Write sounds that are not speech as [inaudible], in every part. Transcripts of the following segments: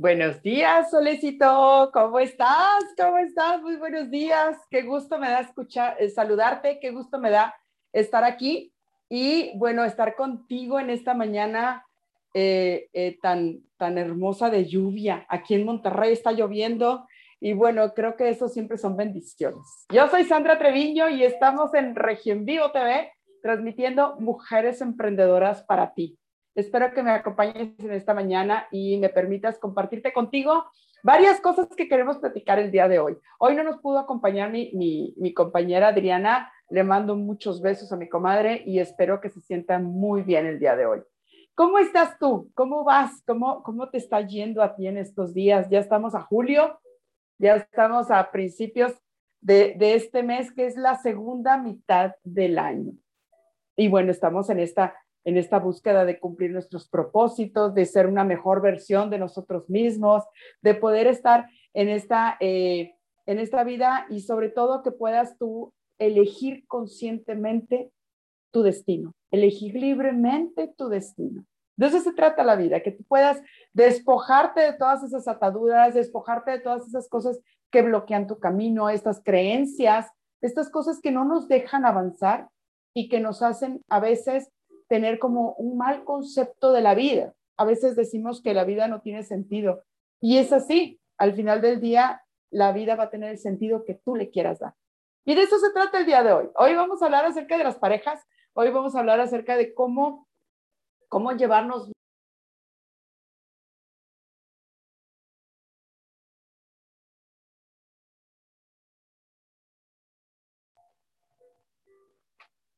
Buenos días, Solecito. ¿Cómo estás? ¿Cómo estás? Muy buenos días. Qué gusto me da escuchar, eh, saludarte. Qué gusto me da estar aquí y bueno, estar contigo en esta mañana eh, eh, tan, tan hermosa de lluvia. Aquí en Monterrey está lloviendo y bueno, creo que eso siempre son bendiciones. Yo soy Sandra Treviño y estamos en Región Vivo TV transmitiendo Mujeres Emprendedoras para ti. Espero que me acompañes en esta mañana y me permitas compartirte contigo varias cosas que queremos platicar el día de hoy. Hoy no nos pudo acompañar mi, mi, compañera Adriana. Le mando muchos besos a mi comadre y espero que se sienta muy bien el día de hoy. ¿Cómo estás tú? ¿Cómo vas? ¿Cómo, ¿Cómo te está yendo a ti en estos días? Ya estamos a julio, ya estamos a principios de, de este mes, que es la segunda mitad del año. Y bueno, estamos en esta en esta búsqueda de cumplir nuestros propósitos, de ser una mejor versión de nosotros mismos, de poder estar en esta, eh, en esta vida y sobre todo que puedas tú elegir conscientemente tu destino, elegir libremente tu destino. De eso se trata la vida, que tú puedas despojarte de todas esas ataduras, despojarte de todas esas cosas que bloquean tu camino, estas creencias, estas cosas que no nos dejan avanzar y que nos hacen a veces tener como un mal concepto de la vida. A veces decimos que la vida no tiene sentido y es así. Al final del día, la vida va a tener el sentido que tú le quieras dar. Y de eso se trata el día de hoy. Hoy vamos a hablar acerca de las parejas. Hoy vamos a hablar acerca de cómo, cómo llevarnos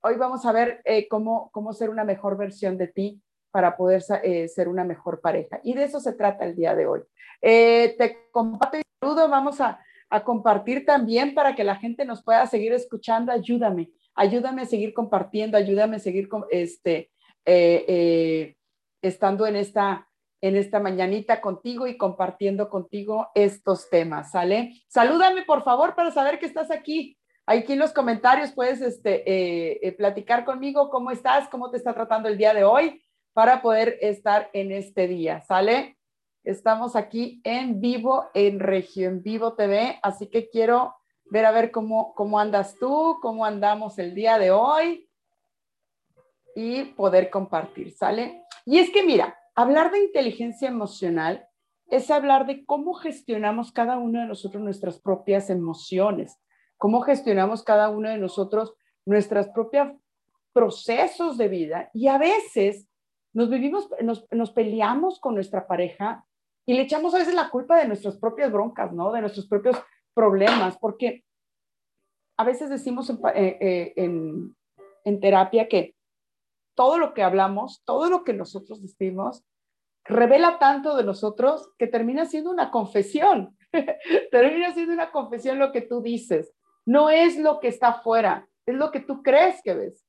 hoy vamos a ver eh, cómo, cómo ser una mejor versión de ti para poder eh, ser una mejor pareja. Y de eso se trata el día de hoy. Eh, te comparto y saludo, vamos a, a, compartir también para que la gente nos pueda seguir escuchando. Ayúdame, ayúdame a seguir compartiendo, ayúdame a seguir este, estando en esta, en esta mañanita contigo y compartiendo contigo estos temas, ¿sale? Salúdame, por favor, para saber que estás aquí. Aquí en los comentarios puedes este, eh, eh, platicar conmigo cómo estás, cómo te está tratando el día de hoy para poder estar en este día, ¿sale? Estamos aquí en vivo en Región Vivo TV, así que quiero ver a ver cómo, cómo andas tú, cómo andamos el día de hoy y poder compartir, ¿sale? Y es que mira, hablar de inteligencia emocional es hablar de cómo gestionamos cada uno de nosotros nuestras propias emociones cómo gestionamos cada uno de nosotros nuestros propios procesos de vida y a veces nos vivimos, nos, peleamos con nuestra pareja y le echamos a veces la culpa de nuestras propias broncas, ¿no? De nuestros propios problemas, porque a veces decimos en, eh, eh, en terapia que todo lo que hablamos, todo lo que nosotros decimos, revela tanto de nosotros que termina siendo una confesión. [laughs] termina siendo una confesión lo que tú dices. No es lo que está afuera, es lo que tú crees que ves.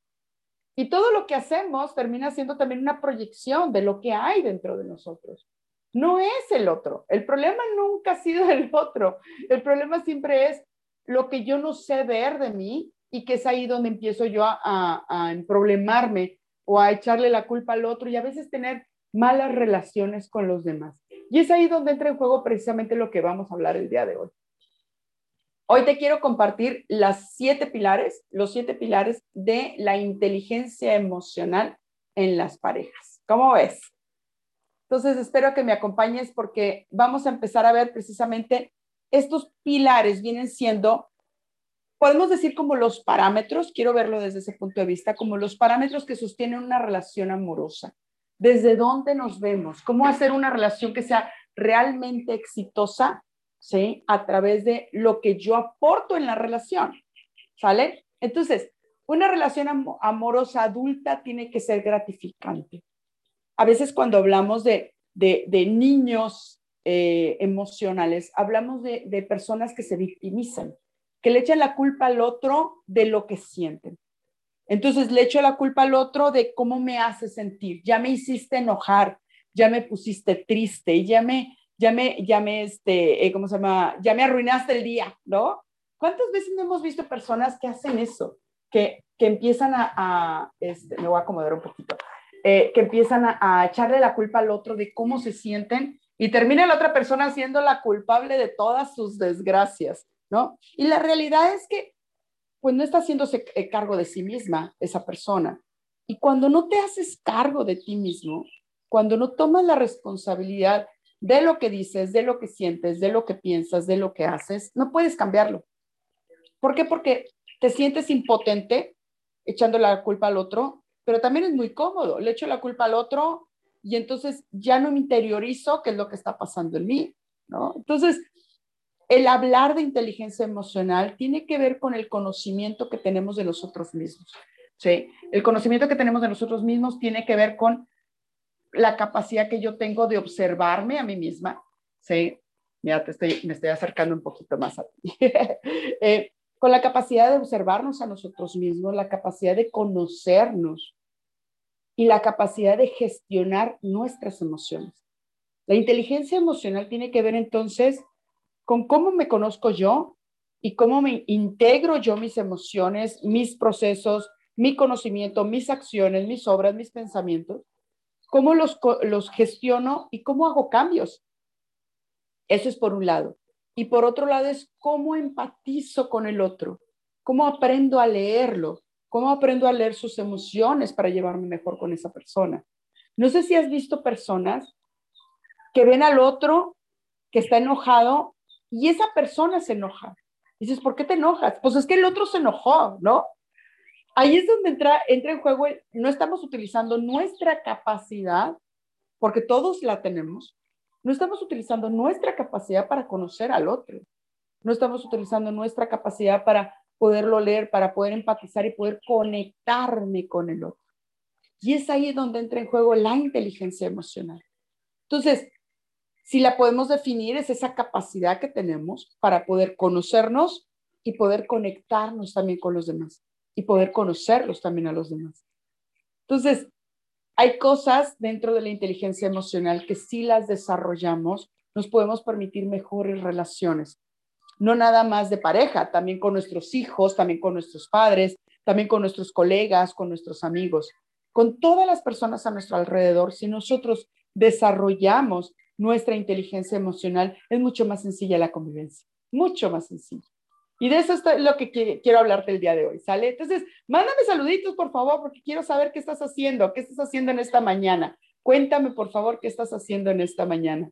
Y todo lo que hacemos termina siendo también una proyección de lo que hay dentro de nosotros. No es el otro. El problema nunca ha sido [laughs] el otro. El problema siempre es lo que yo no sé ver de mí y que es ahí donde empiezo yo a, a, problemarme o a echarle la culpa al otro y a veces tener malas relaciones con los demás. Y es ahí donde entra en juego precisamente lo que vamos a hablar el día de hoy. Hoy te quiero compartir las siete pilares, los siete pilares de la inteligencia emocional en las parejas. ¿Cómo ves? Entonces, espero que me acompañes porque vamos a empezar a ver precisamente estos pilares vienen siendo, podemos decir como los parámetros, quiero verlo desde ese punto de vista, como los parámetros que sostienen una relación amorosa. ¿Desde dónde nos vemos? ¿Cómo hacer una relación que sea realmente exitosa ¿sí? A través de lo que yo aporto en la relación, ¿sale? Entonces, una relación amorosa adulta tiene que ser gratificante. A veces cuando hablamos de, niños eh, emocionales, hablamos de, de personas que se victimizan, que le echan la culpa al otro de lo que sienten. Entonces le echo la culpa al otro de cómo me hace sentir. Ya me hiciste enojar, ya me pusiste triste, ya me, ya me, ya me, este, eh, ¿cómo se llama? Ya me arruinaste el día, ¿no? ¿Cuántas veces no hemos visto personas que hacen eso? Que, que empiezan a, este, me voy a acomodar un poquito, eh, que empiezan a, echarle la culpa al otro de cómo se sienten y termina la otra persona siendo la culpable de todas sus desgracias, ¿no? Y la realidad es que, pues no está haciéndose eh, cargo de sí misma esa persona. Y cuando no te haces cargo de ti mismo, cuando no tomas la responsabilidad de lo que dices, de lo que sientes, de lo que piensas, de lo que haces, no puedes cambiarlo. ¿Por qué? Porque te sientes impotente echando la culpa al otro, pero también es muy cómodo. Le echo la culpa al otro, y entonces ya no me interiorizo qué es lo que está pasando en mí, ¿no? Entonces, el hablar de inteligencia emocional tiene que ver con el conocimiento que tenemos de nosotros mismos, ¿sí? El conocimiento que tenemos de nosotros mismos tiene que ver con la capacidad que yo tengo de observarme a mí misma, ¿sí? Mira, te estoy, me estoy acercando un poquito más a ti. [laughs] eh, con la capacidad de observarnos a nosotros mismos, la capacidad de conocernos, y la capacidad de gestionar nuestras emociones. La inteligencia emocional tiene que ver entonces con cómo me conozco yo y cómo me integro yo mis emociones, mis procesos, mi conocimiento, mis acciones, mis obras, mis pensamientos, cómo los, los gestiono y cómo hago cambios. Eso es por un lado. Y por otro lado es cómo empatizo con el otro, cómo aprendo a leerlo, ¿Cómo aprendo a leer sus emociones para llevarme mejor con esa persona? No sé si has visto personas que ven al otro que está enojado y esa persona se enoja. Dices, ¿por qué te enojas? Pues es que el otro se enojó, ¿no? Ahí es donde entra, entra en juego, no estamos utilizando nuestra capacidad, porque todos la tenemos, no estamos utilizando nuestra capacidad para conocer al otro, no estamos utilizando nuestra capacidad para poderlo leer, para poder empatizar y poder conectarme con el otro. Y es ahí donde entra en juego la inteligencia emocional. Entonces, si la podemos definir, es esa capacidad que tenemos para poder conocernos y poder conectarnos también con los demás y poder conocerlos también a los demás. Entonces, hay cosas dentro de la inteligencia emocional que si las desarrollamos, nos podemos permitir mejores relaciones, no nada más de pareja, también con nuestros hijos, también con nuestros padres, también con nuestros colegas, con nuestros amigos, con todas las personas a nuestro alrededor. Si nosotros desarrollamos nuestra inteligencia emocional, es mucho más sencilla la convivencia, mucho más sencilla. Y de eso es lo que quiero hablarte el día de hoy, ¿sale? Entonces, mándame saluditos, por favor, porque quiero saber qué estás haciendo, qué estás haciendo en esta mañana. Cuéntame, por favor, qué estás haciendo en esta mañana.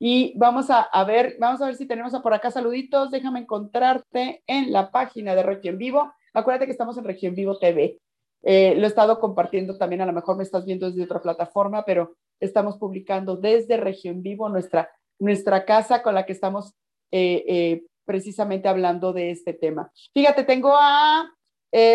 Y vamos a, ver, vamos a ver si tenemos por acá saluditos. Déjame encontrarte en la página de Región Vivo. Acuérdate que estamos en Región Vivo TV. Eh, lo he estado compartiendo también, a lo mejor me estás viendo desde otra plataforma, pero estamos publicando desde Región Vivo nuestra, nuestra casa con la que estamos eh, eh, precisamente hablando de este tema. Fíjate, tengo a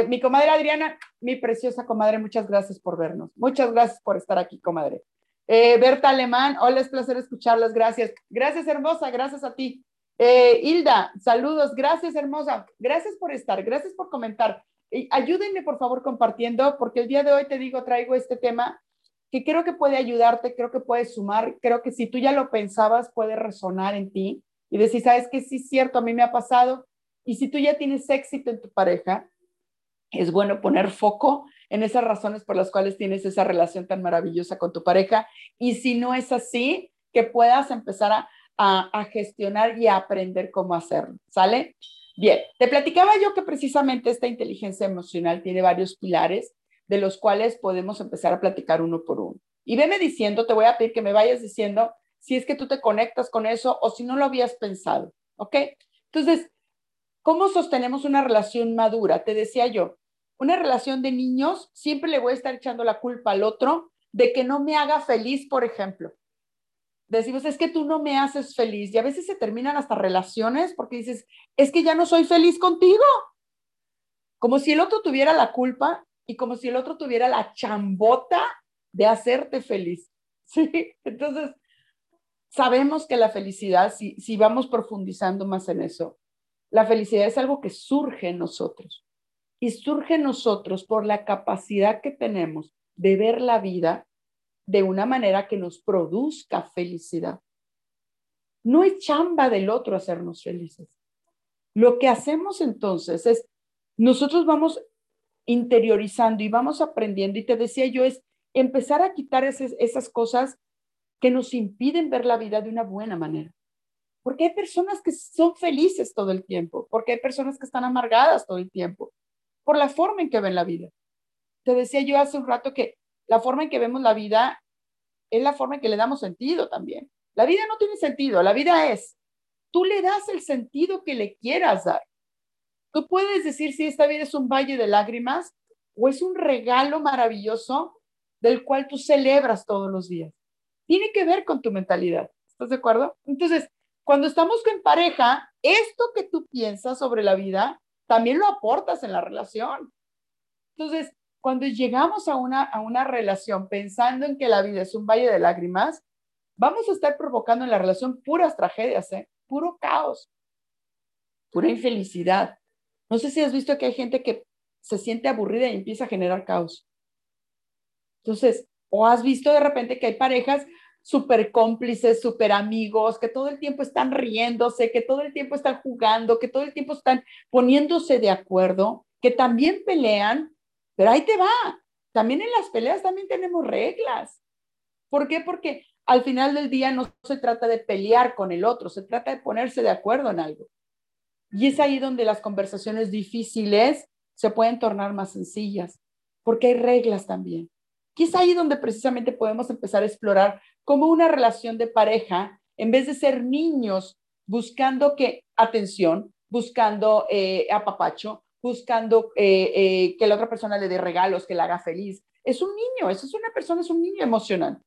mi comadre Adriana, mi preciosa comadre, muchas gracias por vernos. Muchas gracias por estar aquí, comadre. Eh, Berta Alemán, hola, es placer escucharlas, gracias. Gracias, hermosa, gracias a ti. Eh, Hilda, saludos, gracias, hermosa. Gracias por estar, gracias por comentar. ayúdenme, por favor, compartiendo, porque el día de hoy te digo, traigo este tema que creo que puede ayudarte, creo que puede sumar, creo que si tú ya lo pensabas, puede resonar en ti y decir, sabes que sí es cierto, a mí me ha pasado. Y si tú ya tienes éxito en tu pareja, es bueno poner foco en esas razones por las cuales tienes esa relación tan maravillosa con tu pareja. Y si no es así, que puedas empezar a, a, gestionar y a aprender cómo hacerlo. ¿Sale? Bien, te platicaba yo que precisamente esta inteligencia emocional tiene varios pilares de los cuales podemos empezar a platicar uno por uno. Y veme diciendo, te voy a pedir que me vayas diciendo si es que tú te conectas con eso o si no lo habías pensado, ¿ok? Entonces, ¿cómo sostenemos una relación madura? Te decía yo, una relación de niños, siempre le voy a estar echando la culpa al otro de que no me haga feliz, por ejemplo. Decimos, es que tú no me haces feliz y a veces se terminan hasta relaciones porque dices, es que ya no soy feliz contigo. Como si el otro tuviera la culpa y como si el otro tuviera la chambota de hacerte feliz. [laughs] ¿Sí? Entonces, sabemos que la felicidad, si, vamos profundizando más en eso, la felicidad es algo que surge en nosotros y surge en nosotros por la capacidad que tenemos de ver la vida de una manera que nos produzca felicidad. No es chamba del otro hacernos felices. Lo que hacemos entonces es, nosotros vamos interiorizando y vamos aprendiendo, y te decía yo, es empezar a quitar esas cosas que nos impiden ver la vida de una buena manera. Porque hay personas que son felices todo el tiempo, porque hay personas que están amargadas todo el tiempo, por la forma en que ven la vida. Te decía yo hace un rato que la forma en que vemos la vida es la forma en que le damos sentido también. La vida no tiene sentido, la vida es. Tú le das el sentido que le quieras dar. Tú puedes decir si esta vida es un valle de lágrimas o es un regalo maravilloso del cual tú celebras todos los días. Tiene que ver con tu mentalidad. ¿Estás de acuerdo? Entonces, cuando estamos con pareja, esto que tú piensas sobre la vida, también lo aportas en la relación. Entonces, cuando llegamos a una, a una relación pensando en que la vida es un valle de lágrimas, vamos a estar provocando en la relación puras tragedias, ¿eh? puro caos, pura infelicidad. No sé si has visto que hay gente que se siente aburrida y empieza a generar caos. Entonces, o has visto de repente que hay parejas súper cómplices, súper amigos, que todo el tiempo están riéndose, que todo el tiempo están jugando, que todo el tiempo están poniéndose de acuerdo, que también pelean pero ahí te va. También en las peleas también tenemos reglas. ¿Por qué? Porque al final del día no se trata de pelear con el otro, se trata de ponerse de acuerdo en algo. Y es ahí donde las conversaciones difíciles se pueden tornar más sencillas, porque hay reglas también. Y es ahí donde precisamente podemos empezar a explorar cómo una relación de pareja, en vez de ser niños buscando que atención, buscando eh, apapacho, buscando eh, eh, que la otra persona le dé regalos, que la haga feliz. Es un niño, eso es una persona, es un niño emocional.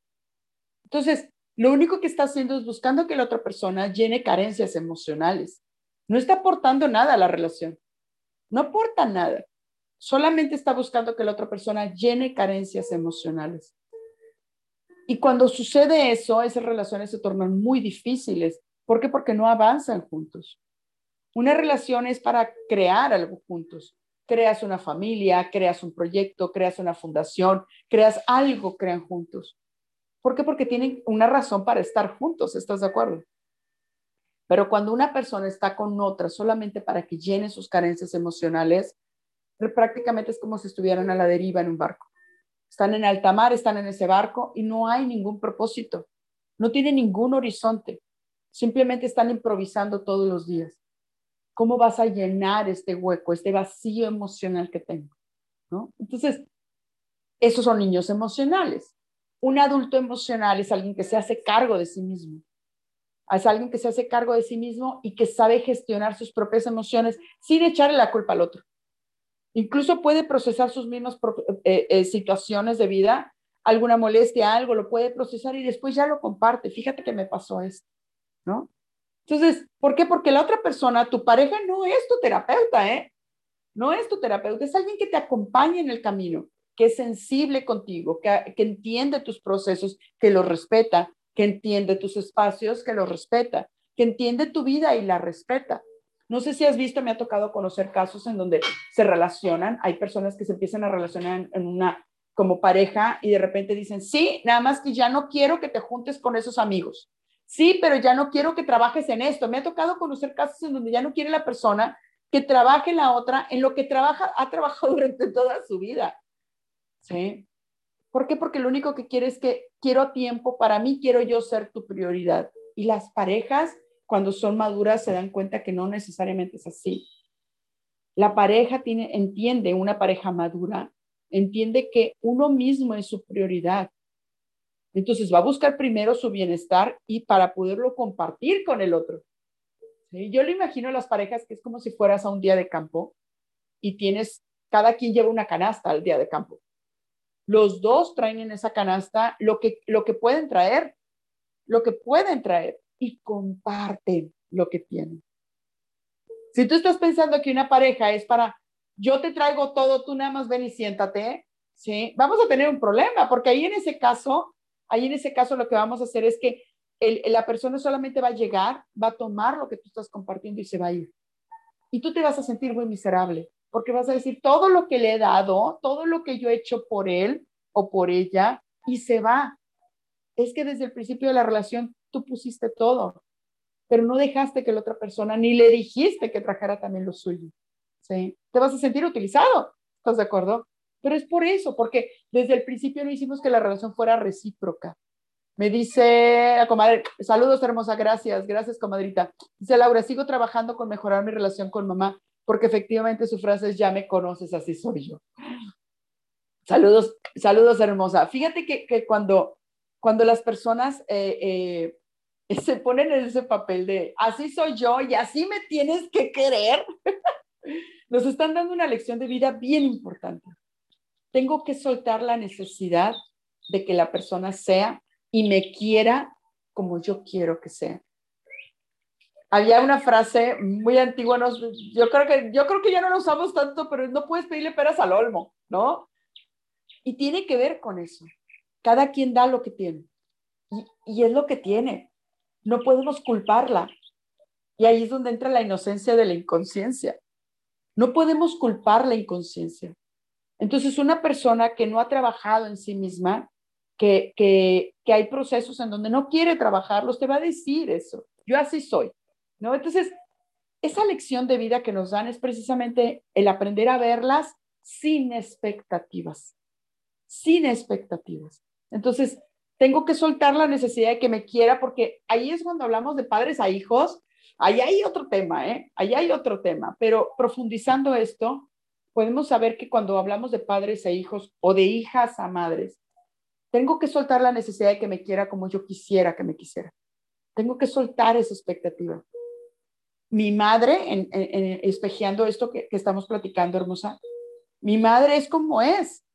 Entonces, lo único que está haciendo es buscando que la otra persona llene carencias emocionales. No está aportando nada a la relación. No aporta nada. Solamente está buscando que la otra persona llene carencias emocionales. Y cuando sucede eso, esas relaciones se tornan muy difíciles. ¿Por qué? Porque no avanzan juntos. Una relación es para crear algo juntos. Creas una familia, creas un proyecto, creas una fundación, creas algo, crean juntos. ¿Por qué? Porque tienen una razón para estar juntos, ¿estás de acuerdo? Pero cuando una persona está con otra solamente para que llene sus carencias emocionales, prácticamente es como si estuvieran a la deriva en un barco. Están en alta mar, están en ese barco y no hay ningún propósito, no tienen ningún horizonte, simplemente están improvisando todos los días. ¿Cómo vas a llenar este hueco, este vacío emocional que tengo? ¿No? Entonces, esos son niños emocionales. Un adulto emocional es alguien que se hace cargo de sí mismo. Es alguien que se hace cargo de sí mismo y que sabe gestionar sus propias emociones sin echarle la culpa al otro. Incluso puede procesar sus mismas eh, eh, situaciones de vida, alguna molestia, algo, lo puede procesar y después ya lo comparte. Fíjate que me pasó esto, ¿no? Entonces, ¿por qué? Porque la otra persona, tu pareja, no es tu terapeuta, ¿eh? No es tu terapeuta, es alguien que te acompaña en el camino, que es sensible contigo, que, que entiende tus procesos, que los respeta, que entiende tus espacios, que los respeta, que entiende tu vida y la respeta. No sé si has visto, me ha tocado conocer casos en donde se relacionan, hay personas que se empiezan a relacionar en una como pareja y de repente dicen, sí, nada más que ya no quiero que te juntes con esos amigos sí, pero ya no quiero que trabajes en esto. Me ha tocado conocer casos en donde ya no quiere la persona que trabaje la otra en lo que trabaja, ha trabajado [laughs] durante toda su vida. ¿Sí? ¿Por qué? Porque lo único que quiere es que quiero tiempo para mí, quiero yo ser tu prioridad. Y las parejas, cuando son maduras, se dan cuenta que no necesariamente es así. La pareja tiene, entiende, una pareja madura, entiende que uno mismo es su prioridad entonces va a buscar primero su bienestar y para poderlo compartir con el otro. Yo le imagino a las parejas que es como si fueras a un día de campo y tienes, cada quien lleva una canasta al día de campo. Los dos traen en esa canasta lo que, lo que pueden traer, lo que pueden traer y comparten lo que tienen. Si tú estás pensando que una pareja es para, yo te traigo todo, tú nada más ven y siéntate, ¿sí? Vamos a tener un problema, porque ahí en ese caso Ahí en ese caso lo que vamos a hacer es que la persona solamente va a llegar, va a tomar lo que tú estás compartiendo y se va a ir. Y tú te vas a sentir muy miserable, porque vas a decir todo lo que le he dado, todo lo que yo he hecho por él o por ella, y se va. Es que desde el principio de la relación tú pusiste todo, pero no dejaste que la otra persona ni le dijiste que trajera también lo suyo. ¿sí? Te vas a sentir utilizado, ¿estás de acuerdo? Pero es por eso, porque desde el principio no hicimos que la relación fuera recíproca. Me dice la comadre, saludos hermosa, gracias, gracias comadrita. Dice Laura, sigo trabajando con mejorar mi relación con mamá, porque efectivamente su frase es, ya me conoces, así soy yo. Saludos, saludos hermosa. Fíjate que, que cuando, cuando las personas eh, eh, [laughs] se ponen en ese papel de, así soy yo y así me tienes que querer, [laughs] nos están dando una lección de vida bien importante. Tengo que soltar la necesidad de que la persona sea y me quiera como yo quiero que sea. Había una frase muy antigua, yo, creo que, yo creo que ya no la usamos tanto, pero no puedes pedirle peras al olmo, ¿no? Y tiene que ver con eso. Cada quien da lo que tiene. Y, y es lo que tiene. No podemos culparla. Y ahí es donde entra la inocencia de la inconsciencia. No podemos culpar la inconsciencia. Entonces, una persona que no ha trabajado en sí misma que, que, que, hay procesos en donde no quiere trabajarlos, te va a decir eso. Yo así soy, ¿no? Entonces, esa lección de vida que nos dan es precisamente el aprender a verlas sin expectativas, sin expectativas. Entonces, tengo que soltar la necesidad de que me quiera, porque ahí es cuando hablamos de padres a hijos, ahí hay otro tema, ¿eh? Ahí hay otro tema, pero profundizando esto, podemos saber que cuando hablamos de padres a hijos o de hijas a madres, tengo que soltar la necesidad de que me quiera como yo quisiera que me quisiera. Tengo que soltar esa expectativa. Mi madre, en, espejeando esto que estamos platicando, hermosa, mi madre es como es.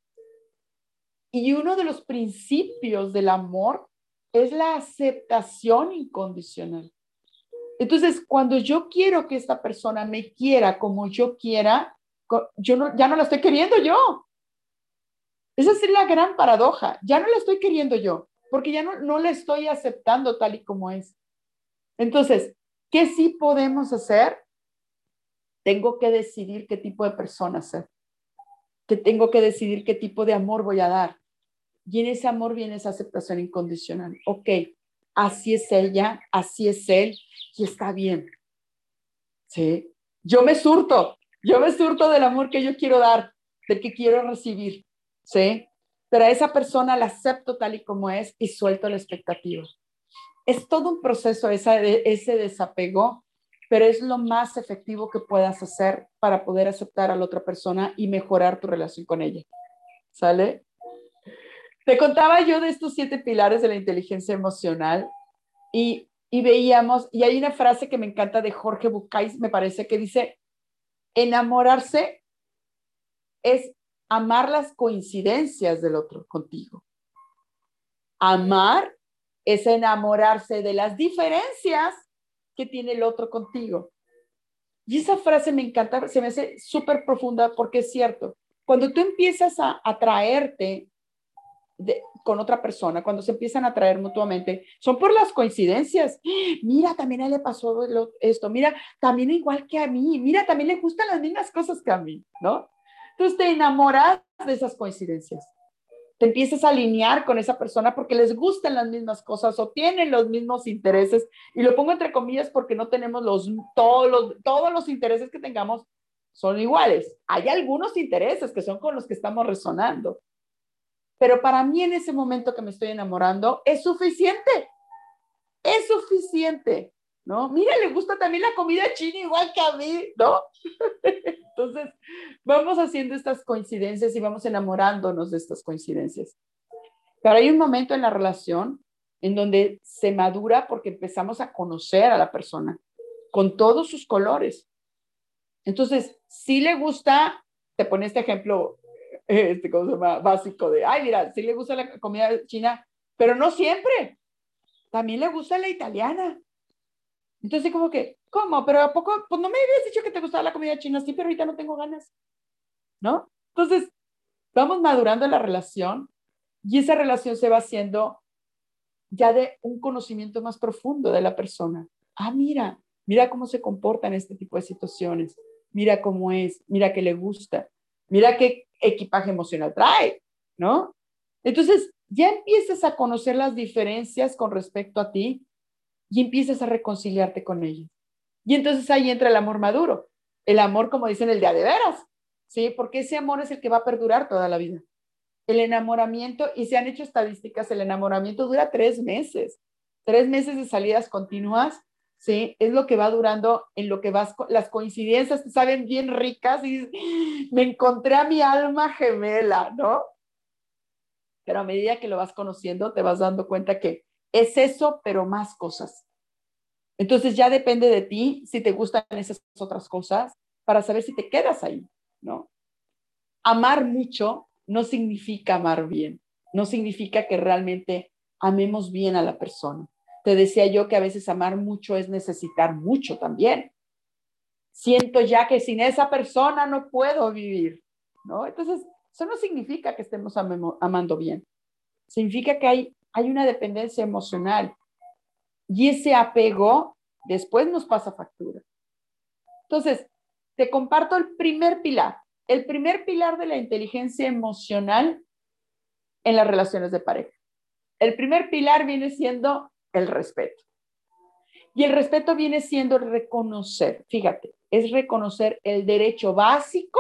Y uno de los principios del amor es la aceptación incondicional. Entonces, cuando yo quiero que esta persona me quiera como yo quiera, yo ya no la estoy queriendo yo. Esa es la gran paradoja. Ya no la estoy queriendo yo, porque ya no, no la estoy aceptando tal y como es. Entonces, ¿qué sí podemos hacer? Tengo que decidir qué tipo de persona ser. Que tengo que decidir qué tipo de amor voy a dar. Y en ese amor viene esa aceptación incondicional. Ok, así es ella, así es él, y está bien. Sí, yo me surto, yo me surto del amor que yo quiero dar, del que quiero recibir. ¿sí? Pero a esa persona la acepto tal y como es y suelto la expectativa. Es todo un proceso ese, ese desapego, pero es lo más efectivo que puedas hacer para poder aceptar a la otra persona y mejorar tu relación con ella. ¿Sale? Te contaba yo de estos siete pilares de la inteligencia emocional y, veíamos, y hay una frase que me encanta de Jorge Bucay, me parece, que dice, enamorarse es amar las coincidencias del otro contigo. Amar es enamorarse de las diferencias que tiene el otro contigo. Y esa frase me encanta, se me hace súper profunda porque es cierto. Cuando tú empiezas a atraerte con otra persona, cuando se empiezan a atraer mutuamente, son por las coincidencias. Mira, también a él le pasó esto, mira, también igual que a mí, mira, también le gustan las mismas cosas que a mí, ¿no? Entonces te enamoras de esas coincidencias. Te empiezas a alinear con esa persona porque les gustan las mismas cosas o tienen los mismos intereses. Y lo pongo entre comillas porque no tenemos los, todos los, todos los intereses que tengamos son iguales. Hay algunos intereses que son con los que estamos resonando. Pero para mí en ese momento que me estoy enamorando es suficiente. Es suficiente. ¿no? Mira, le gusta también la comida china igual que a mí, ¿no? [laughs] Entonces, vamos haciendo estas coincidencias y vamos enamorándonos de estas coincidencias. Pero hay un momento en la relación en donde se madura porque empezamos a conocer a la persona con todos sus colores. Entonces, si le gusta, te pone este ejemplo, este, ¿cómo se? Básico de, ay, mira, si le gusta la comida china, pero no siempre. También le gusta la italiana, entonces, como que, ¿cómo? Pero ¿a poco? Pues no me habías dicho que te gustaba la comida china, sí, pero ahorita no tengo ganas, ¿no? Entonces, vamos madurando la relación y esa relación se va haciendo ya de un conocimiento más profundo de la persona. Ah, mira, mira cómo se comporta en este tipo de situaciones, mira cómo es, mira qué le gusta, mira qué equipaje emocional trae, ¿no? Entonces, ya empiezas a conocer las diferencias con respecto a ti y empiezas a reconciliarte con ellos. Y entonces ahí entra el amor maduro, el amor como dicen el día de veras, ¿sí? Porque ese amor es el que va a perdurar toda la vida. el enamoramiento, y se han hecho estadísticas, el enamoramiento dura tres meses, tres meses de salidas continuas, ¿sí? Es lo que va durando en lo que vas, las coincidencias te saben bien ricas y me encontré a mi alma gemela, ¿no? Pero a medida que lo vas conociendo, te vas dando cuenta que es eso, pero más cosas. Entonces ya depende de ti si te gustan esas otras cosas para saber si te quedas ahí, ¿no? Amar mucho no significa amar bien, no significa que realmente amemos bien a la persona. Te decía yo que a veces amar mucho es necesitar mucho también. Siento ya que sin esa persona no puedo vivir, ¿no? Entonces, eso no significa que estemos amando bien. Significa que hay, hay una dependencia emocional y ese apego después nos pasa factura. Entonces, te comparto el primer pilar. El primer pilar de la inteligencia emocional en las relaciones de pareja. El primer pilar viene siendo el respeto. Y el respeto viene siendo reconocer, fíjate, es reconocer el derecho básico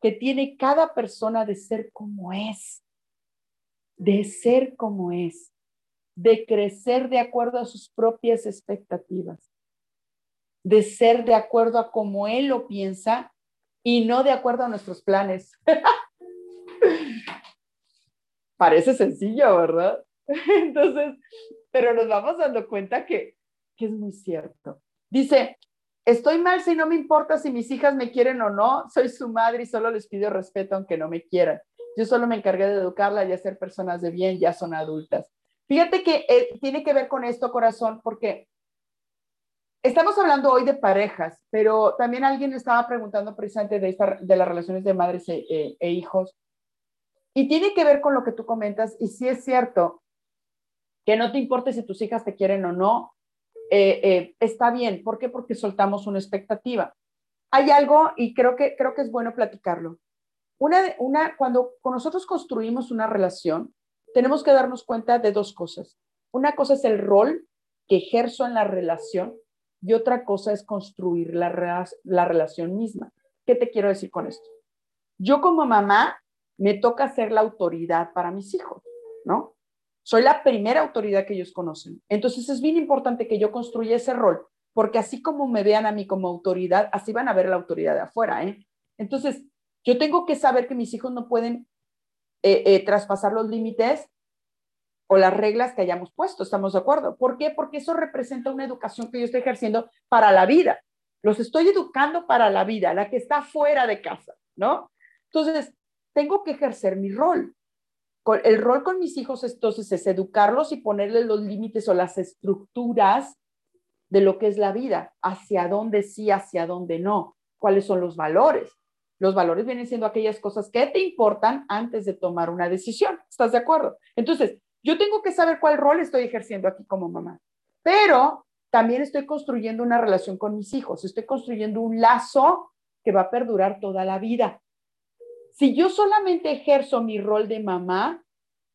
que tiene cada persona de ser como es, de ser como es, de crecer de acuerdo a sus propias expectativas, de ser de acuerdo a como él lo piensa y no de acuerdo a nuestros planes. [laughs] Parece sencillo, ¿verdad? [laughs] Entonces, pero nos vamos dando cuenta que, es muy cierto. Dice, estoy mal si no me importa si mis hijas me quieren o no, soy su madre y solo les pido respeto aunque no me quieran. Yo solo me encargué de educarla y hacer personas de bien, ya son adultas. Fíjate que eh, tiene que ver con esto, corazón, porque Estamos hablando hoy de parejas, pero también alguien estaba preguntando precisamente de, de las relaciones de madres e, e, e, hijos. Y tiene que ver con lo que tú comentas, y sí es cierto que no te importe si tus hijas te quieren o no, eh, eh, está bien. ¿Por qué? Porque soltamos una expectativa. Hay algo, y creo que, creo que es bueno platicarlo. Una, una, cuando nosotros construimos una relación, tenemos que darnos cuenta de dos cosas. Una cosa es el rol que ejerzo en la relación y otra cosa es construir la, la relación misma. ¿Qué te quiero decir con esto? Yo como mamá me toca ser la autoridad para mis hijos, ¿no? Soy la primera autoridad que ellos conocen. Entonces es bien importante que yo construya ese rol, porque así como me vean a mí como autoridad, así van a ver la autoridad de afuera, ¿eh? Entonces, yo tengo que saber que mis hijos no pueden eh, eh, traspasar los límites o las reglas que hayamos puesto, ¿estamos de acuerdo? ¿Por qué? Porque eso representa una educación que yo estoy ejerciendo para la vida. Los estoy educando para la vida, la que está fuera de casa, ¿no? Entonces, tengo que ejercer mi rol. El rol con mis hijos entonces es educarlos y ponerles los límites o las estructuras de lo que es la vida, hacia dónde sí, hacia dónde no, cuáles son los valores. Los valores vienen siendo aquellas cosas que te importan antes de tomar una decisión. ¿Estás de acuerdo? Entonces, yo tengo que saber cuál rol estoy ejerciendo aquí como mamá, pero también estoy construyendo una relación con mis hijos, estoy construyendo un lazo que va a perdurar toda la vida. Si yo solamente ejerzo mi rol de mamá,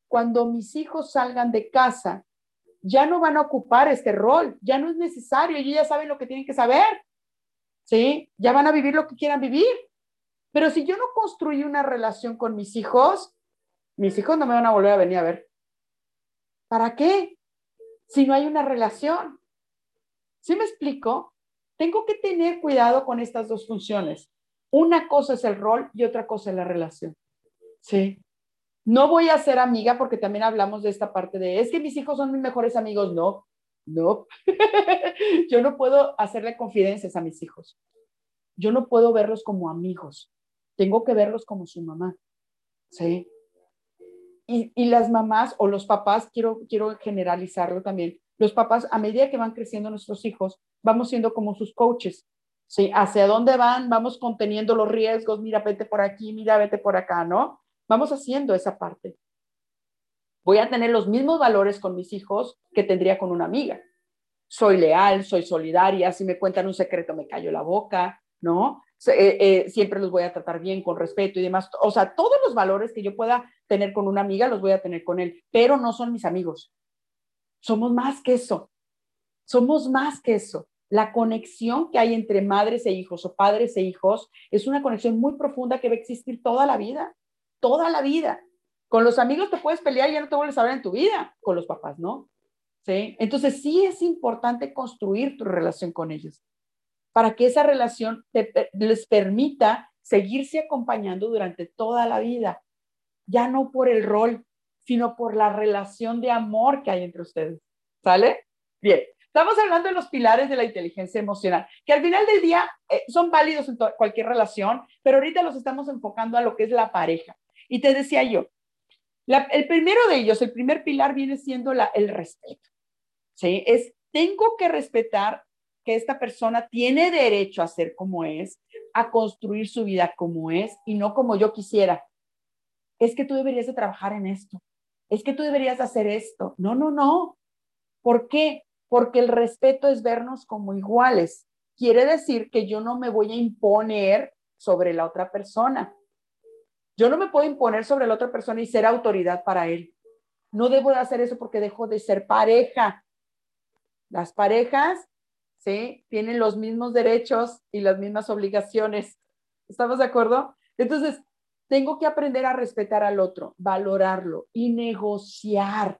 cuando mis hijos salgan de casa, ya no van a ocupar este rol, ya no es necesario, ellos ya saben lo que tienen que saber, ¿sí? Ya van a vivir lo que quieran vivir. Pero si yo no construí una relación con mis hijos, mis hijos no me van a volver a venir a ver. ¿Para qué? Si no hay una relación. ¿Sí me explico? Tengo que tener cuidado con estas dos funciones. Una cosa es el rol y otra cosa es la relación. Sí. No voy a ser amiga porque también hablamos de esta parte de, es que mis hijos son mis mejores amigos. No, no. [laughs] Yo no puedo hacerle confidencias a mis hijos. Yo no puedo verlos como amigos. Tengo que verlos como su mamá. Sí y, las mamás o los papás, quiero, quiero generalizarlo también, los papás, a medida que van creciendo nuestros hijos, vamos siendo como sus coaches. ¿Sí? ¿Hacia dónde van? Vamos conteniendo los riesgos, mira, vete por aquí, mira, vete por acá, ¿no? Vamos haciendo esa parte. Voy a tener los mismos valores con mis hijos que tendría con una amiga. Soy leal, soy solidaria, si me cuentan un secreto me callo la boca, ¿no? Eh, eh, siempre los voy a tratar bien, con respeto y demás. O sea, todos los valores que yo pueda tener con una amiga los voy a tener con él, pero no son mis amigos. Somos más que eso. Somos más que eso. La conexión que hay entre madres e hijos o padres e hijos es una conexión muy profunda que va a existir toda la vida, toda la vida. Con los amigos te puedes pelear y ya no te vuelves a ver en tu vida, con los papás, ¿no? ¿Sí? Entonces sí es importante construir tu relación con ellos para que esa relación les permita seguirse acompañando durante toda la vida, ya no por el rol, sino por la relación de amor que hay entre ustedes. ¿Sale? Bien, estamos hablando de los pilares de la inteligencia emocional, que al final del día eh, son válidos en cualquier relación, pero ahorita los estamos enfocando a lo que es la pareja. Y te decía yo, el primero de ellos, el primer pilar viene siendo la, el respeto. ¿sí? Es, tengo que respetar que esta persona tiene derecho a ser como es, a construir su vida como es y no como yo quisiera. Es que tú deberías de trabajar en esto. Es que tú deberías hacer esto. No, no, no. ¿Por qué? Porque el respeto es vernos como iguales. Quiere decir que yo no me voy a imponer sobre la otra persona. Yo no me puedo imponer sobre la otra persona y ser autoridad para él. No debo de hacer eso porque dejo de ser pareja. Las parejas, ¿sí? Tienen los mismos derechos y las mismas obligaciones. ¿Estamos de acuerdo? Entonces, tengo que aprender a respetar al otro, valorarlo y negociar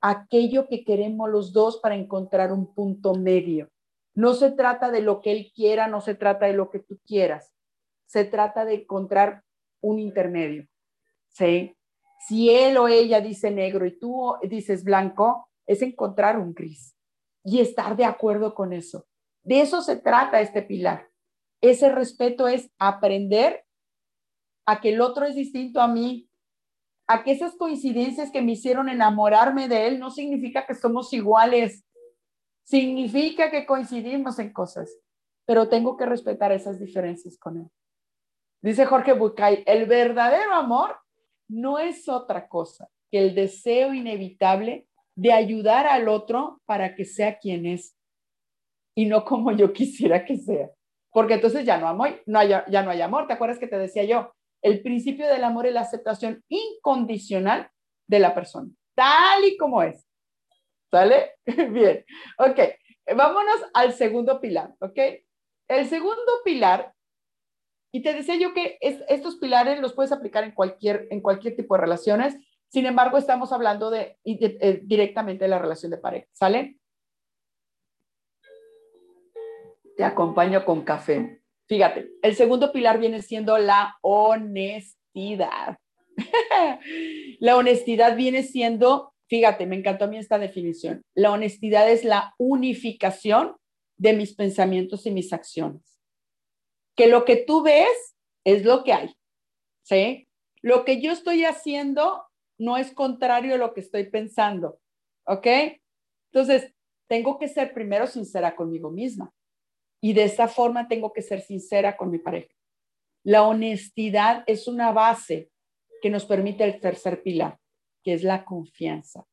aquello que queremos los dos para encontrar un punto medio. No se trata de lo que él quiera, no se trata de lo que tú quieras. Se trata de encontrar un intermedio. ¿Sí? Si él o ella dice negro y tú dices blanco, es encontrar un gris y estar de acuerdo con eso. De eso se trata este pilar. Ese respeto es aprender a que el otro es distinto a mí, a que esas coincidencias que me hicieron enamorarme de él no significa que somos iguales, significa que coincidimos en cosas, pero tengo que respetar esas diferencias con él. Dice Jorge Bucay, el verdadero amor no es otra cosa que el deseo inevitable de ayudar al otro para que sea quien es y no como yo quisiera que sea. Porque entonces ya no, amo, no ya no hay amor. ¿Te acuerdas que te decía yo? El principio del amor es la aceptación incondicional de la persona, tal y como es. ¿Sale? [laughs] Bien. Ok. Vámonos al segundo pilar. ¿Ok? El segundo pilar y te decía yo que estos pilares los puedes aplicar en cualquier, en cualquier tipo de relaciones. Sin embargo, estamos hablando de, eh, directamente de la relación de pareja. ¿Sale? Te acompaño con café. Fíjate, el segundo pilar viene siendo la honestidad. [laughs] la honestidad viene siendo, fíjate, me encantó a mí esta definición. La honestidad es la unificación de mis pensamientos y mis acciones que lo que tú ves es lo que hay, ¿sí? Lo que yo estoy haciendo no es contrario a lo que estoy pensando, ¿ok? Entonces, tengo que ser primero sincera conmigo misma y de esa forma tengo que ser sincera con mi pareja. La honestidad es una base que nos permite el tercer pilar, que es la confianza.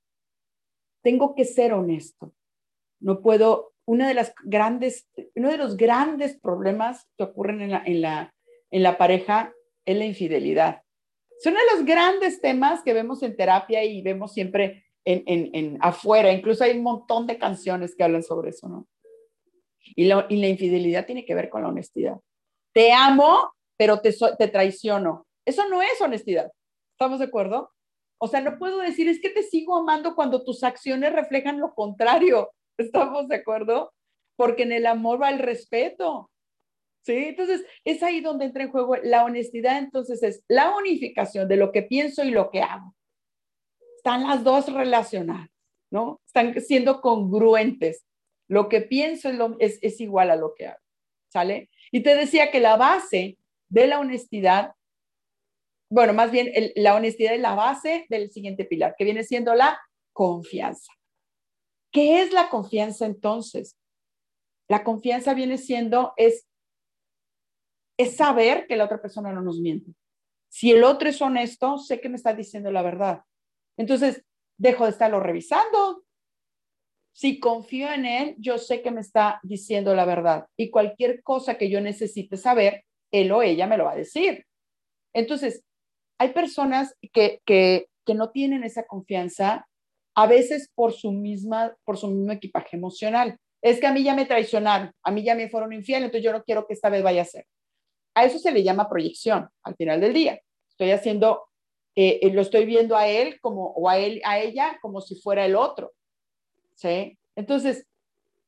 Tengo que ser honesto. No puedo una de las grandes, uno de los grandes problemas que ocurren en la, en la, en la pareja es la infidelidad. Es uno de los grandes temas que vemos en terapia y vemos siempre en, en, en afuera. Incluso hay un montón de canciones que hablan sobre eso, ¿no? Y, la, infidelidad tiene que ver con la honestidad. Te amo, pero te, te traiciono. Eso no es honestidad. ¿Estamos de acuerdo? O sea, no puedo decir, es que te sigo amando cuando tus acciones reflejan lo contrario. [laughs] ¿Estamos de acuerdo? Porque en el amor va el respeto. ¿Sí? Entonces, es ahí donde entra en juego la honestidad. Entonces, es la unificación de lo que pienso y lo que hago. Están las dos relacionadas, ¿no? Están siendo congruentes. Lo que pienso es, es igual a lo que hago. ¿Sale? Y te decía que la base de la honestidad, bueno, más bien la honestidad es la base del siguiente pilar, que viene siendo la confianza. ¿Qué es la confianza entonces? La confianza viene siendo, es, es saber que la otra persona no nos miente. Si el otro es honesto, sé que me está diciendo la verdad. Entonces, dejo de estarlo revisando. Si confío en él, yo sé que me está diciendo la verdad. Y cualquier cosa que yo necesite saber, él o ella me lo va a decir. Entonces, hay personas que, que, no tienen esa confianza a veces por su misma, por su mismo equipaje emocional. Es que a mí ya me traicionaron, a mí ya me fueron infiel, entonces yo no quiero que esta vez vaya a ser. A eso se le llama proyección al final del día. Estoy haciendo eh, eh, lo estoy viendo a él como, o a él, a ella como si fuera el otro. ¿Sí? Entonces,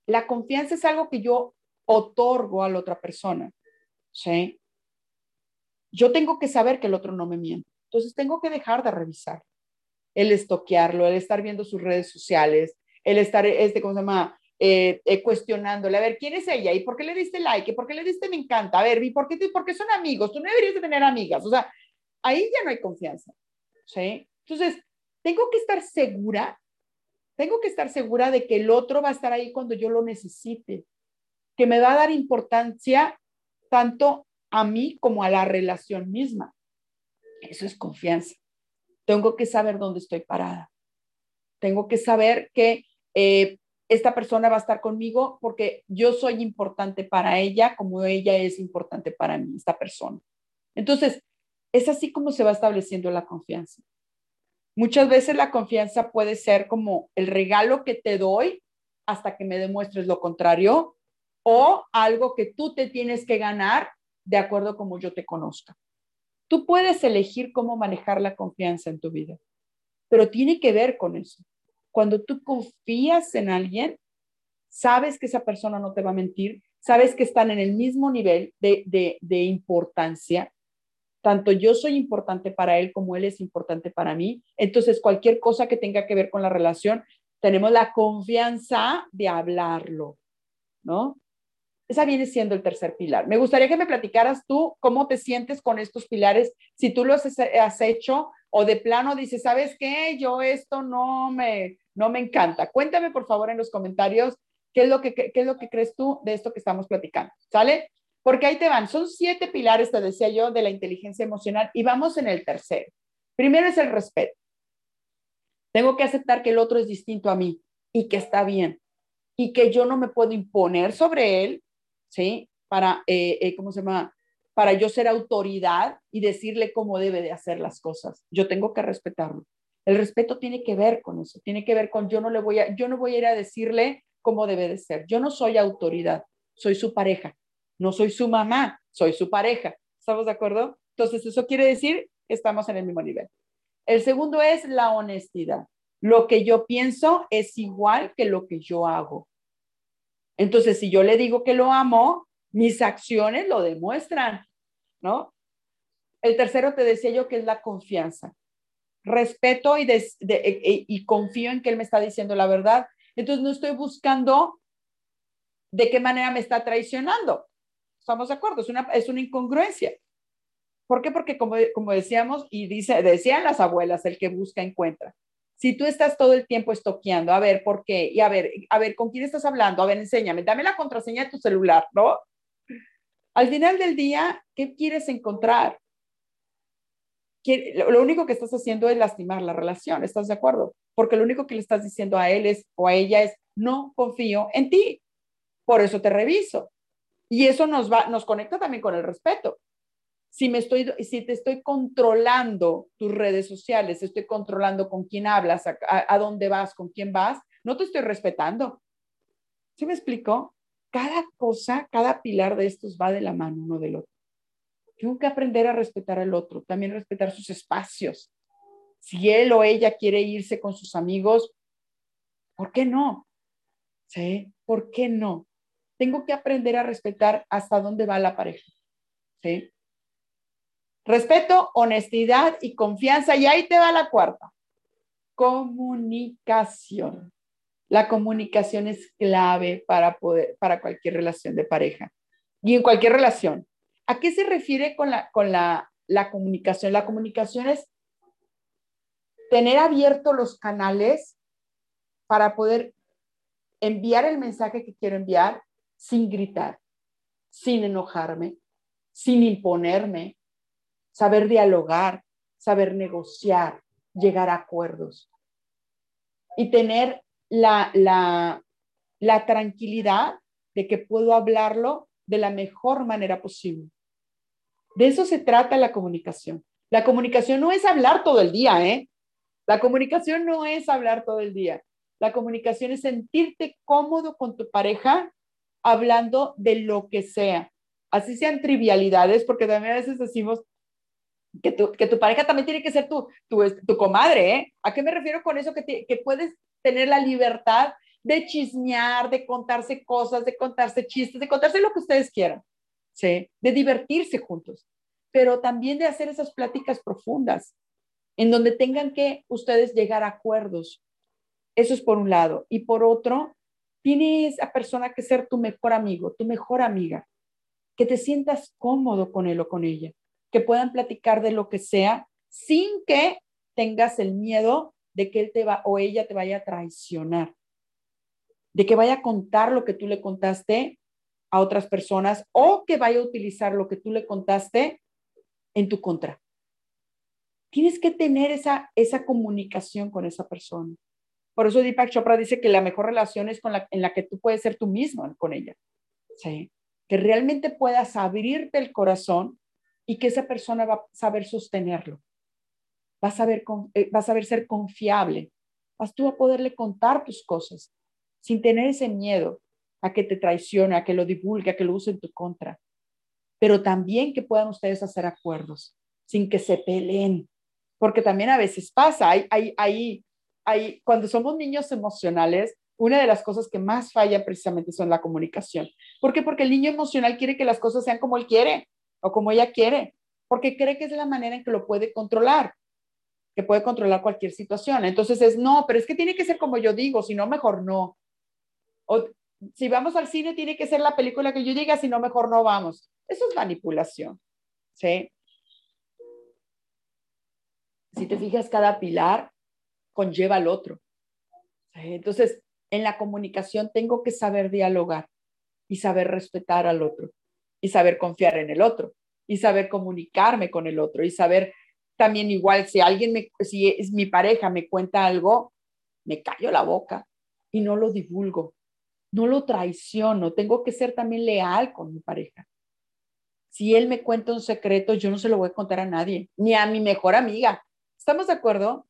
la confianza es algo que yo otorgo a la otra persona. ¿Sí? Yo tengo que saber que el otro no me miente. Entonces, tengo que dejar de revisar. El estoquearlo, el estar viendo sus redes sociales, el estar, este, ¿cómo se llama? Eh, cuestionándole, a ver, ¿quién es ella? ¿Y por qué le diste like? ¿Y por qué le diste me encanta? A ver, ¿y por qué, por qué son amigos? Tú no deberías de tener amigas. O sea, ahí ya no hay confianza. ¿sí? Entonces, tengo que estar segura, tengo que estar segura de que el otro va a estar ahí cuando yo lo necesite, que me va a dar importancia tanto a mí como a la relación misma. Eso es confianza. Tengo que saber dónde estoy parada. Tengo que saber que eh, esta persona va a estar conmigo porque yo soy importante para ella como ella es importante para mí, esta persona. Entonces, es así como se va estableciendo la confianza. Muchas veces la confianza puede ser como el regalo que te doy hasta que me demuestres lo contrario o algo que tú te tienes que ganar de acuerdo como yo te conozca. Tú puedes elegir cómo manejar la confianza en tu vida, pero tiene que ver con eso. Cuando tú confías en alguien, sabes que esa persona no te va a mentir, sabes que están en el mismo nivel de, de, de importancia tanto yo soy importante para él como él es importante para mí. Entonces, cualquier cosa que tenga que ver con la relación, tenemos la confianza de hablarlo, ¿no? Esa viene siendo el tercer pilar. Me gustaría que me platicaras tú cómo te sientes con estos pilares, si tú los has hecho o de plano dices, ¿sabes qué? Yo esto no me, no me encanta. Cuéntame, por favor, en los comentarios qué es lo que, qué es lo que crees tú de esto que estamos platicando. ¿Sale? Porque ahí te van, son siete pilares, te decía yo, de la inteligencia emocional y vamos en el tercero. Primero es el respeto. Tengo que aceptar que el otro es distinto a mí y que está bien y que yo no me puedo imponer sobre él, ¿sí? Para, eh, eh, ¿cómo se llama? Para yo ser autoridad y decirle cómo debe de hacer las cosas. Yo tengo que respetarlo. El respeto tiene que ver con eso, tiene que ver con yo no le voy a, yo no voy a ir a decirle cómo debe de ser. Yo no soy autoridad, soy su pareja no soy su mamá, soy su pareja. ¿Estamos de acuerdo? Entonces, eso quiere decir que estamos en el mismo nivel. El segundo es la honestidad. Lo que yo pienso es igual que lo que yo hago. Entonces, si yo le digo que lo amo, mis acciones lo demuestran, ¿no? El tercero te decía yo que es la confianza. Respeto y, y confío en que él me está diciendo la verdad. Entonces, no estoy buscando de qué manera me está traicionando. ¿Estamos de acuerdo? Es una, es una incongruencia. ¿Por qué? Porque como, como decíamos y dice, decían las abuelas, el que busca encuentra. Si tú estás todo el tiempo estoqueando, a ver, ¿por qué? Y a ver, a ver, ¿con quién estás hablando? A ver, enséñame, dame la contraseña de tu celular, ¿no? Al final del día, ¿qué quieres encontrar? Lo único que estás haciendo es lastimar la relación, ¿estás de acuerdo? Porque lo único que le estás diciendo a él es, o a ella es, no confío en ti, por eso te reviso. Y eso nos va, nos conecta también con el respeto. Si me estoy, si te estoy controlando tus redes sociales, estoy controlando con quién hablas, a, dónde vas, con quién vas, no te estoy respetando. ¿Sí me explico? Cada cosa, cada pilar de estos va de la mano uno del otro. Tengo que aprender a respetar al otro, también respetar sus espacios. Si él o ella quiere irse con sus amigos, ¿por qué no? ¿Sí? ¿Por qué no? Tengo que aprender a respetar hasta dónde va la pareja. ¿Sí? Respeto, honestidad y confianza. Y ahí te va la cuarta. Comunicación. La comunicación es clave para poder, para cualquier relación de pareja y en cualquier relación. ¿A qué se refiere con la, con la, la comunicación? La comunicación es tener abiertos los canales para poder enviar el mensaje que quiero enviar sin gritar, sin enojarme, sin imponerme, saber dialogar, saber negociar, llegar a acuerdos y tener la, la, la tranquilidad de que puedo hablarlo de la mejor manera posible. De eso se trata la comunicación. La comunicación no es hablar todo el día, ¿eh? La comunicación no es hablar todo el día. La comunicación es sentirte cómodo con tu pareja hablando de lo que sea. Así sean trivialidades, porque también a veces decimos, que tu, que tu pareja también tiene que ser tu, tu, tu comadre, ¿eh? ¿A qué me refiero con eso? Que, que puedes tener la libertad de chismear, de contarse cosas, de contarse chistes, de contarse lo que ustedes quieran, ¿sí? De divertirse juntos, pero también de hacer esas pláticas profundas, en donde tengan que ustedes llegar a acuerdos. Eso es por un lado. Y por otro, tiene esa persona que ser tu mejor amigo, tu mejor amiga, que te sientas cómodo con él o con ella, que puedan platicar de lo que sea sin que tengas el miedo de que él te va o ella te vaya a traicionar, de que vaya a contar lo que tú le contaste a otras personas o que vaya a utilizar lo que tú le contaste en tu contra. Tienes que tener esa, esa comunicación con esa persona. Por eso Deepak Chopra dice que la mejor relación es con la, en la que tú puedes ser tú mismo con ella. ¿sí? Que realmente puedas abrirte el corazón y que esa persona va a saber sostenerlo. Va a saber, eh, va a saber ser confiable. Vas tú a poderle contar tus cosas sin tener ese miedo a que te traicione, a que lo divulgue, a que lo use en tu contra. Pero también que puedan ustedes hacer acuerdos sin que se peleen. Porque también a veces pasa, hay, hay, hay cuando somos niños emocionales, una de las cosas que más falla precisamente son la comunicación. ¿Por qué? Porque el niño emocional quiere que las cosas sean como él quiere o como ella quiere, porque cree que es la manera en que lo puede controlar, que puede controlar cualquier situación. Entonces es, no, pero es que tiene que ser como yo digo, si no, mejor no. O si vamos al cine, tiene que ser la película que yo diga, si no, mejor no vamos. Eso es manipulación. ¿Sí? Si te fijas, cada pilar conlleva al otro. Entonces, en la comunicación tengo que saber dialogar y saber respetar al otro y saber confiar en el otro y saber comunicarme con el otro y saber también igual si alguien me, si es mi pareja me cuenta algo, me callo la boca y no lo divulgo, no lo traiciono, tengo que ser también leal con mi pareja. Si él me cuenta un secreto, yo no se lo voy a contar a nadie, ni a mi mejor amiga. ¿Estamos de acuerdo?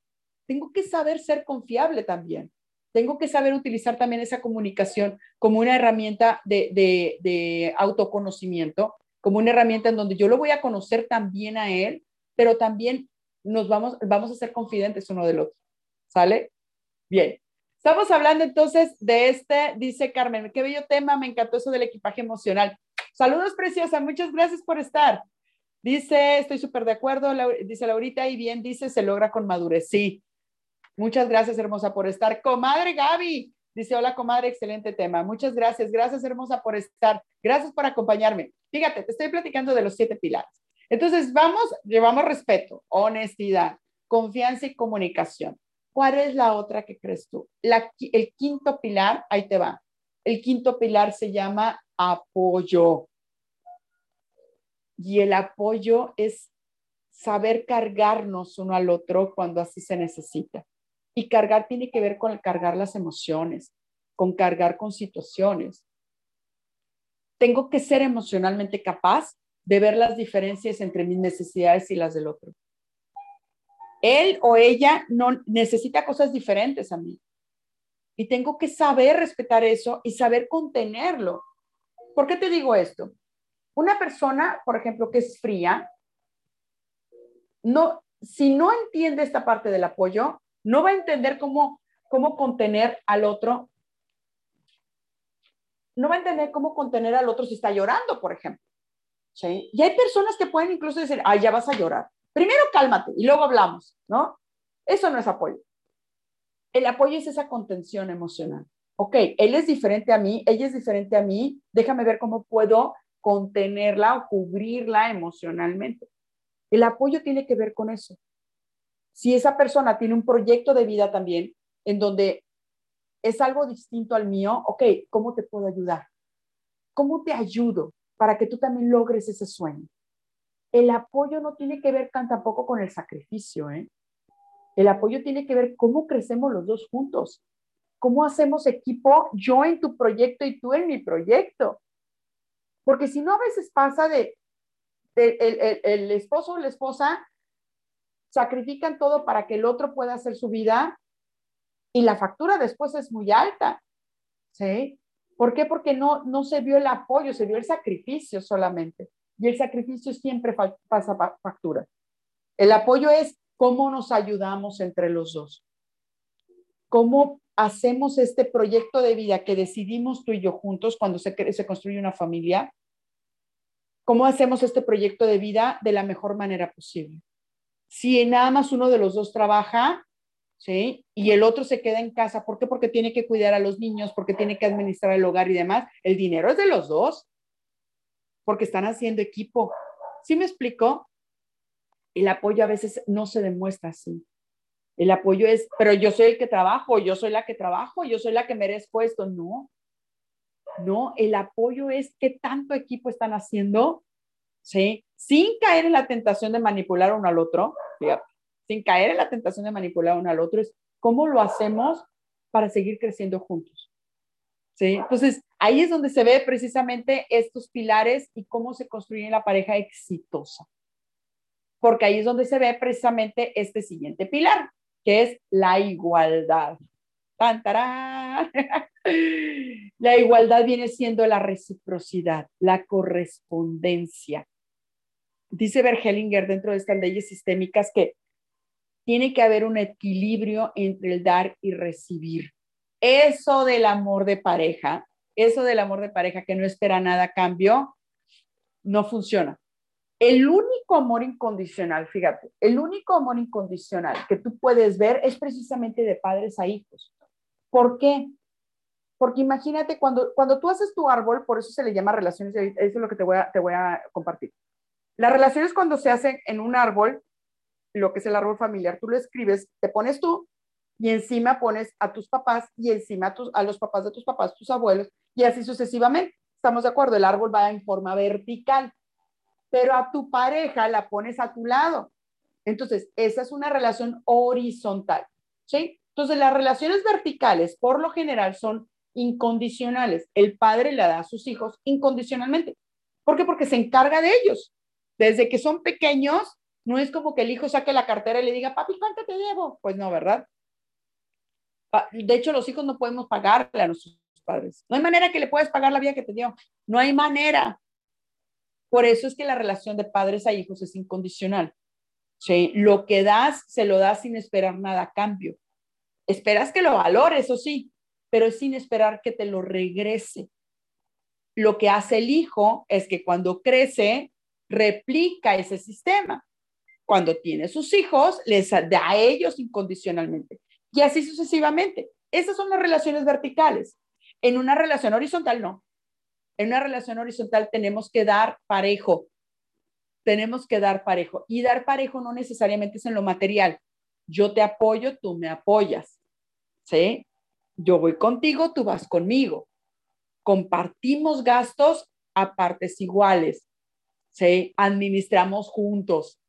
Tengo que saber ser confiable también. Tengo que saber utilizar también esa comunicación como una herramienta de, autoconocimiento, como una herramienta en donde yo lo voy a conocer también a él, pero también nos vamos, vamos a ser confidentes uno del otro. ¿Sale? Bien. Estamos hablando entonces de este, dice Carmen, qué bello tema, me encantó eso del equipaje emocional. Saludos, preciosa, muchas gracias por estar. Dice, estoy súper de acuerdo, dice Laurita, y bien dice, se logra con madurez. Sí, Muchas gracias, hermosa, por estar. Comadre Gaby, dice, hola, comadre, excelente tema. Muchas gracias, gracias, hermosa, por estar. Gracias por acompañarme. Fíjate, te estoy platicando de los siete pilares. Entonces, vamos, llevamos respeto, honestidad, confianza y comunicación. ¿Cuál es la otra que crees tú? el quinto pilar, ahí te va. El quinto pilar se llama apoyo. Y el apoyo es saber cargarnos uno al otro cuando así se necesita. Y cargar tiene que ver con cargar las emociones, con cargar con situaciones. Tengo que ser emocionalmente capaz de ver las diferencias entre mis necesidades y las del otro. Él o ella no necesita cosas diferentes a mí. Y tengo que saber respetar eso y saber contenerlo. ¿Por qué te digo esto? Una persona, por ejemplo, que es fría, no, si no entiende esta parte del apoyo, no va a entender cómo, cómo contener al otro. No va a entender cómo contener al otro si está llorando, por ejemplo. Y hay personas que pueden incluso decir, ay, ya vas a llorar. Primero cálmate y luego hablamos, ¿no? Eso no es apoyo. El apoyo es esa contención emocional. Ok, él es diferente a mí, ella es diferente a mí, déjame ver cómo puedo contenerla o cubrirla emocionalmente. El apoyo tiene que ver con eso. Si esa persona tiene un proyecto de vida también en donde es algo distinto al mío, ok, ¿cómo te puedo ayudar? ¿Cómo te ayudo para que tú también logres ese sueño? El apoyo no tiene que ver tampoco con el sacrificio, ¿eh? El apoyo tiene que ver cómo crecemos los dos juntos, cómo hacemos equipo, yo en tu proyecto y tú en mi proyecto. Porque si no, a veces pasa de, el, el, esposo o la esposa sacrifican todo para que el otro pueda hacer su vida y la factura después es muy alta. ¿Sí? ¿Por qué? Porque no, no se vio el apoyo, se vio el sacrificio solamente. Y el sacrificio siempre pasa factura. El apoyo es cómo nos ayudamos entre los dos. Cómo hacemos este proyecto de vida que decidimos tú y yo juntos cuando se, se construye una familia. Cómo hacemos este proyecto de vida de la mejor manera posible. Si nada más uno de los dos trabaja, ¿sí? Y el otro se queda en casa, ¿por qué? Porque tiene que cuidar a los niños, porque tiene que administrar el hogar y demás. El dinero es de los dos, porque están haciendo equipo. ¿Sí me explico? El apoyo a veces no se demuestra así. El apoyo es, pero yo soy el que trabajo, yo soy la que trabajo, yo soy la que merezco esto. No, no, el apoyo es qué tanto equipo están haciendo, ¿sí? Sin caer en la tentación de manipular uno al otro, sin caer en la tentación de manipular uno al otro, es cómo lo hacemos para seguir creciendo juntos. ¿Sí? Entonces, ahí es donde se ve precisamente estos pilares y cómo se construye la pareja exitosa. Porque ahí es donde se ve precisamente este siguiente pilar, que es la igualdad. [laughs] La igualdad viene siendo la reciprocidad, la correspondencia. Dice Bergelinger dentro de estas leyes sistémicas que tiene que haber un equilibrio entre el dar y recibir. Eso del amor de pareja, eso del amor de pareja que no espera nada a cambio, no funciona. El único amor incondicional, fíjate, el único amor incondicional que tú puedes ver es precisamente de padres a hijos. ¿Por qué? Porque imagínate cuando, cuando tú haces tu árbol, por eso se le llama relaciones, eso es lo que te voy a, te voy a compartir. Las relaciones cuando se hacen en un árbol, lo que es el árbol familiar, tú lo escribes, te pones tú y encima pones a tus papás y encima a, tus, a los papás de tus papás, tus abuelos y así sucesivamente. ¿Estamos de acuerdo? El árbol va en forma vertical pero a tu pareja la pones a tu lado. Entonces, esa es una relación horizontal, ¿sí? Entonces, las relaciones verticales, por lo general, son incondicionales. El padre le da a sus hijos incondicionalmente. ¿Por qué? Porque se encarga de ellos. Desde que son pequeños, no es como que el hijo saque la cartera y le diga, papi, ¿cuánto te debo? Pues no, ¿verdad? De hecho, los hijos no podemos pagarle a nuestros padres. No hay manera que le puedas pagar la vida que te dio. No hay manera. Por eso es que la relación de padres a hijos es incondicional. ¿sí? Lo que das, se lo das sin esperar nada a cambio. Esperas que lo valore, eso sí, pero es sin esperar que te lo regrese. Lo que hace el hijo es que cuando crece, replica ese sistema. Cuando tiene sus hijos, les da a ellos incondicionalmente. Y así sucesivamente. Esas son las relaciones verticales. En una relación horizontal, no. En una relación horizontal tenemos que dar parejo. Tenemos que dar parejo. Y dar parejo no necesariamente es en lo material. Yo te apoyo, tú me apoyas. ¿Sí? Yo voy contigo, tú vas conmigo. Compartimos gastos a partes iguales. ¿Sí? Administramos juntos.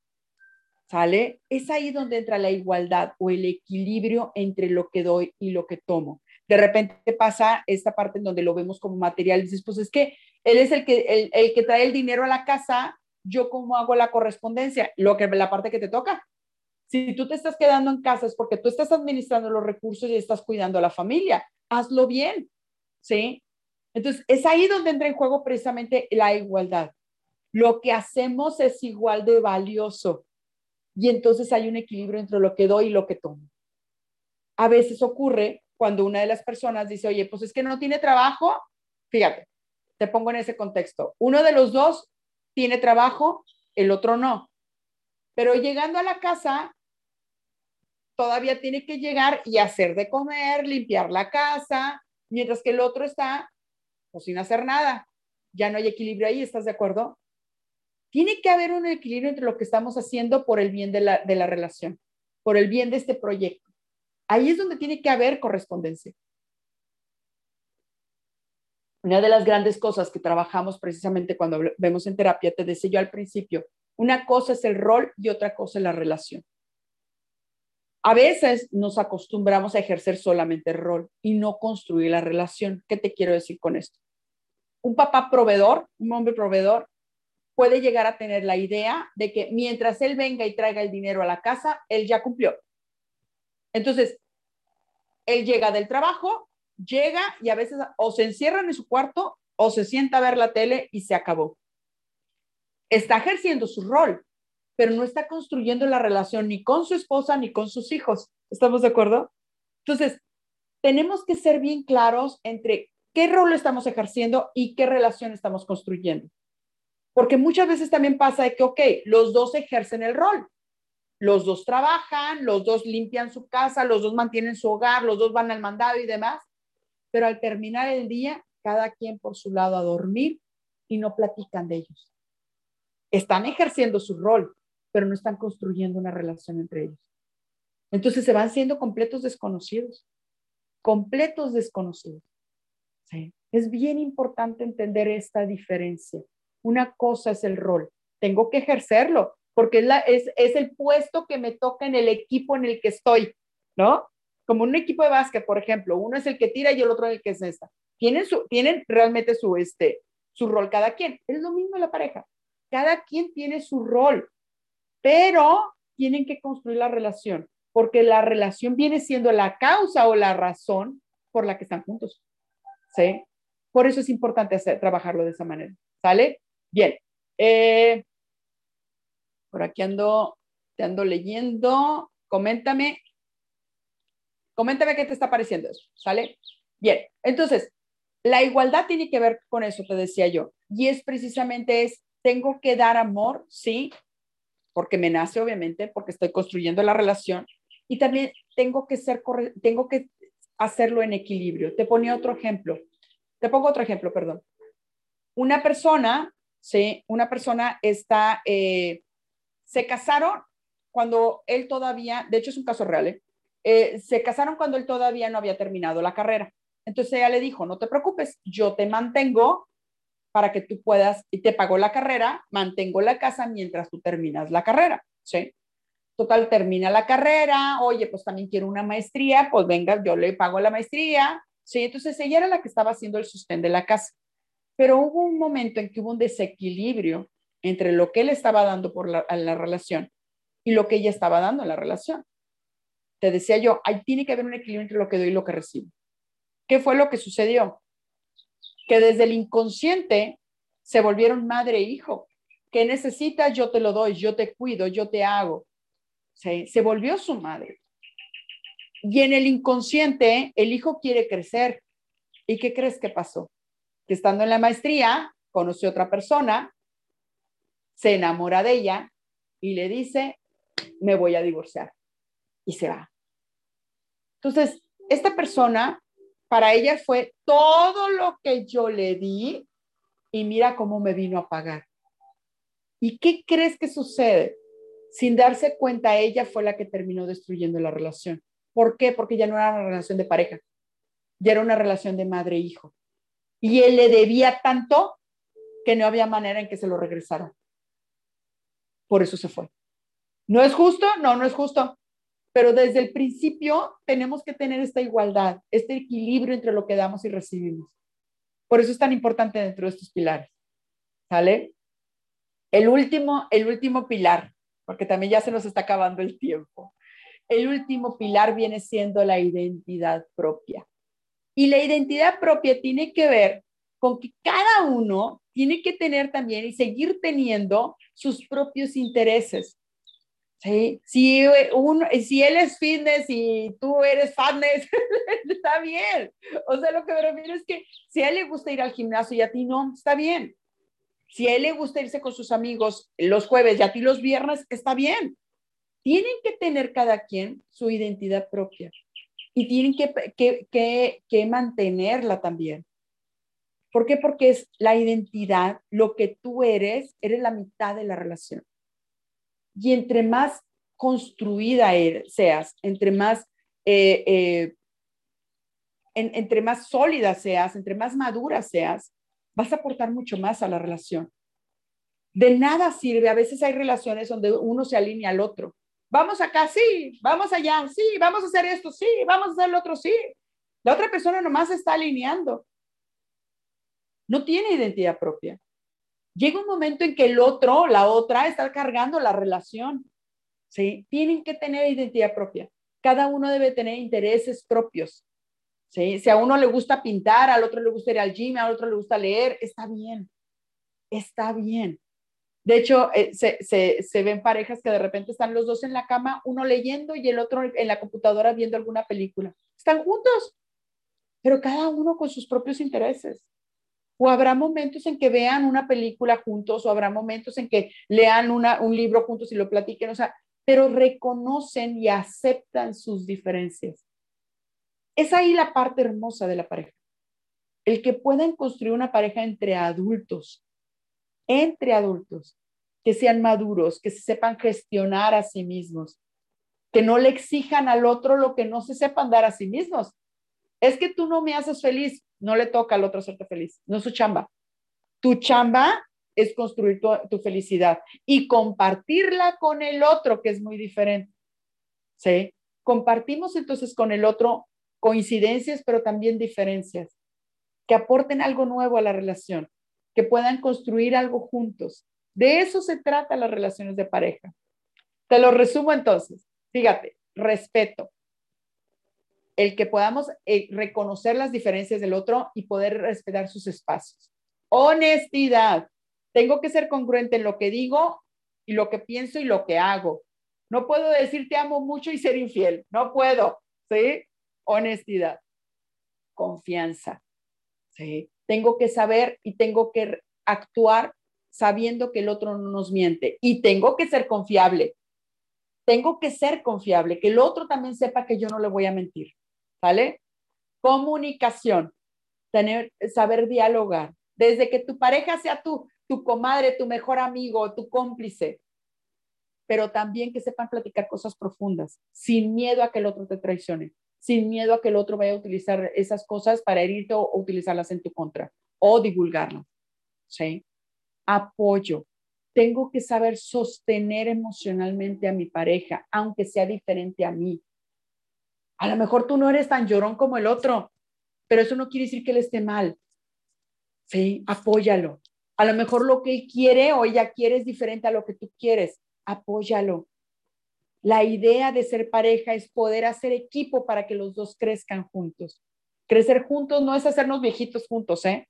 ¿Sale? Es ahí donde entra la igualdad o el equilibrio entre lo que doy y lo que tomo de repente pasa esta parte en donde lo vemos como material, dices, pues es que él es el que, el, que trae el dinero a la casa, yo cómo hago la correspondencia, lo que la parte que te toca. Si tú te estás quedando en casa es porque tú estás administrando los recursos y estás cuidando a la familia, hazlo bien, ¿sí? Entonces, es ahí donde entra en juego precisamente la igualdad. Lo que hacemos es igual de valioso y entonces hay un equilibrio entre lo que doy y lo que tomo. A veces ocurre cuando una de las personas dice, oye, pues es que no tiene trabajo, fíjate, te pongo en ese contexto. Uno de los dos tiene trabajo, el otro no. Pero llegando a la casa, todavía tiene que llegar y hacer de comer, limpiar la casa, mientras que el otro está pues, sin hacer nada. Ya no hay equilibrio ahí, ¿estás de acuerdo? Tiene que haber un equilibrio entre lo que estamos haciendo por el bien de la, de la relación, por el bien de este proyecto. Ahí es donde tiene que haber correspondencia. Una de las grandes cosas que trabajamos precisamente cuando vemos en terapia, te decía yo al principio, una cosa es el rol y otra cosa es la relación. A veces nos acostumbramos a ejercer solamente el rol y no construir la relación. ¿Qué te quiero decir con esto? Un papá proveedor, un hombre proveedor, puede llegar a tener la idea de que mientras él venga y traiga el dinero a la casa, él ya cumplió. Entonces, él llega del trabajo, llega y a veces o se encierra en su cuarto o se sienta a ver la tele y se acabó. Está ejerciendo su rol, pero no está construyendo la relación ni con su esposa ni con sus hijos. ¿Estamos de acuerdo? Entonces, tenemos que ser bien claros entre qué rol estamos ejerciendo y qué relación estamos construyendo. Porque muchas veces también pasa de que, ok, los dos ejercen el rol. Los dos trabajan, los dos limpian su casa, los dos mantienen su hogar, los dos van al mandado y demás. Pero al terminar el día, cada quien por su lado a dormir y no platican de ellos. Están ejerciendo su rol, pero no están construyendo una relación entre ellos. Entonces se van siendo completos desconocidos, completos desconocidos. Es bien importante entender esta diferencia. Una cosa es el rol, tengo que ejercerlo, porque es, la, es, es el puesto que me toca en el equipo en el que estoy, ¿no? Como un equipo de básquet, por ejemplo, uno es el que tira y el otro el que es esta. Tienen, su, tienen realmente su, este, su rol cada quien. Es lo mismo la pareja. Cada quien tiene su rol, pero tienen que construir la relación, porque la relación viene siendo la causa o la razón por la que están juntos. ¿Sí? Por eso es importante hacer, trabajarlo de esa manera. ¿Sale? Bien. Eh, por aquí ando, te ando leyendo. Coméntame. Coméntame qué te está pareciendo eso. ¿Sale? Bien. Entonces, la igualdad tiene que ver con eso, te decía yo. Y es precisamente es, tengo que dar amor, sí, porque me nace obviamente, porque estoy construyendo la relación. Y también tengo que ser, tengo que hacerlo en equilibrio. Te ponía otro ejemplo. Te pongo otro ejemplo, perdón. Una persona, sí, una persona está, eh, se casaron cuando él todavía, de hecho es un caso real, ¿eh? Eh, se casaron cuando él todavía no había terminado la carrera. Entonces ella le dijo, no te preocupes, yo te mantengo para que tú puedas, y te pago la carrera, mantengo la casa mientras tú terminas la carrera, ¿sí? Total, termina la carrera, oye, pues también quiero una maestría, pues venga, yo le pago la maestría, ¿sí? Entonces ella era la que estaba haciendo el sostén de la casa. Pero hubo un momento en que hubo un desequilibrio entre lo que él estaba dando por la, la relación y lo que ella estaba dando en la relación. Te decía yo, ahí tiene que haber un equilibrio entre lo que doy y lo que recibo. ¿Qué fue lo que sucedió? Que desde el inconsciente se volvieron madre e hijo. ¿Qué necesitas? Yo te lo doy, yo te cuido, yo te hago. Se, se volvió su madre. Y en el inconsciente, el hijo quiere crecer. ¿Y qué crees que pasó? Que estando en la maestría, conoció otra persona, se enamora de ella y le dice, me voy a divorciar. Y se va. Entonces, esta persona para ella fue todo lo que yo le di y mira cómo me vino a pagar. ¿Y qué crees que sucede? Sin darse cuenta, ella fue la que terminó destruyendo la relación. ¿Por qué? Porque ya no era una relación de pareja, ya era una relación de madre-hijo. Y él le debía tanto que no había manera en que se lo regresara. Por eso se fue. ¿No es justo? No, no es justo pero desde el principio tenemos que tener esta igualdad, este equilibrio entre lo que damos y recibimos. Por eso es tan importante dentro de estos pilares. ¿Sale? El último, el último pilar, porque también ya se nos está acabando el tiempo. El último pilar viene siendo la identidad propia. Y la identidad propia tiene que ver con que cada uno tiene que tener también y seguir teniendo sus propios intereses. Sí, si, uno, si él es fitness y tú eres fatness, [laughs] está bien. O sea, lo que me refiero es que si a él le gusta ir al gimnasio y a ti no, está bien. Si a él le gusta irse con sus amigos los jueves y a ti los viernes, está bien. Tienen que tener cada quien su identidad propia y tienen que, que, que, mantenerla también. ¿Por qué? Porque es la identidad, lo que tú eres, eres la mitad de la relación. Y entre más construida er, seas, entre más, eh, eh, entre más sólida seas, entre más madura seas, vas a aportar mucho más a la relación. De nada sirve, a veces hay relaciones donde uno se alinea al otro. Vamos acá, sí, vamos allá, sí, vamos a hacer esto, sí, vamos a hacer lo otro, sí. La otra persona nomás está alineando. No tiene identidad propia llega un momento en que el otro, la otra, está cargando la relación. ¿sí? Tienen que tener identidad propia. Cada uno debe tener intereses propios. ¿sí? Si a uno le gusta pintar, al otro le gusta ir al gym, al otro le gusta leer, está bien. Está bien. De hecho, eh, se, se, se, ven parejas que de repente están los dos en la cama, uno leyendo y el otro en la computadora viendo alguna película. Están juntos, pero cada uno con sus propios intereses. O habrá momentos en que vean una película juntos, o habrá momentos en que lean una, un libro juntos y lo platiquen, o sea, pero reconocen y aceptan sus diferencias. Es ahí la parte hermosa de la pareja. El que puedan construir una pareja entre adultos, entre adultos, que sean maduros, que se sepan gestionar a sí mismos, que no le exijan al otro lo que no se sepan dar a sí mismos. Es que tú no me haces feliz, no le toca al otro hacerte feliz, no es su chamba. Tu chamba es construir tu, tu, felicidad y compartirla con el otro, que es muy diferente. ¿Sí? Compartimos entonces con el otro coincidencias, pero también diferencias, que aporten algo nuevo a la relación, que puedan construir algo juntos. De eso se trata las relaciones de pareja. Te lo resumo entonces. Fíjate, respeto. El que podamos eh, reconocer las diferencias del otro y poder respetar sus espacios. Honestidad. Tengo que ser congruente en lo que digo y lo que pienso y lo que hago. No puedo decir te amo mucho y ser infiel. No puedo. ¿Sí? Honestidad. Confianza. ¿Sí? Tengo que saber y tengo que actuar sabiendo que el otro no nos miente. Y tengo que ser confiable. Tengo que ser confiable, que el otro también sepa que yo no le voy a mentir. ¿Vale? Comunicación. Tener, saber dialogar. Desde que tu pareja sea tu, tu comadre, tu mejor amigo, tu cómplice, pero también que sepan platicar cosas profundas, sin miedo a que el otro te traicione, sin miedo a que el otro vaya a utilizar esas cosas para herirte o, utilizarlas en tu contra o divulgarlas. ¿Sí? Apoyo. Tengo que saber sostener emocionalmente a mi pareja, aunque sea diferente a mí. A lo mejor tú no eres tan llorón como el otro, pero eso no quiere decir que él esté mal. Sí, apóyalo. A lo mejor lo que él quiere o ella quiere es diferente a lo que tú quieres. Apóyalo. La idea de ser pareja es poder hacer equipo para que los dos crezcan juntos. Crecer juntos no es hacernos viejitos juntos, ¿eh?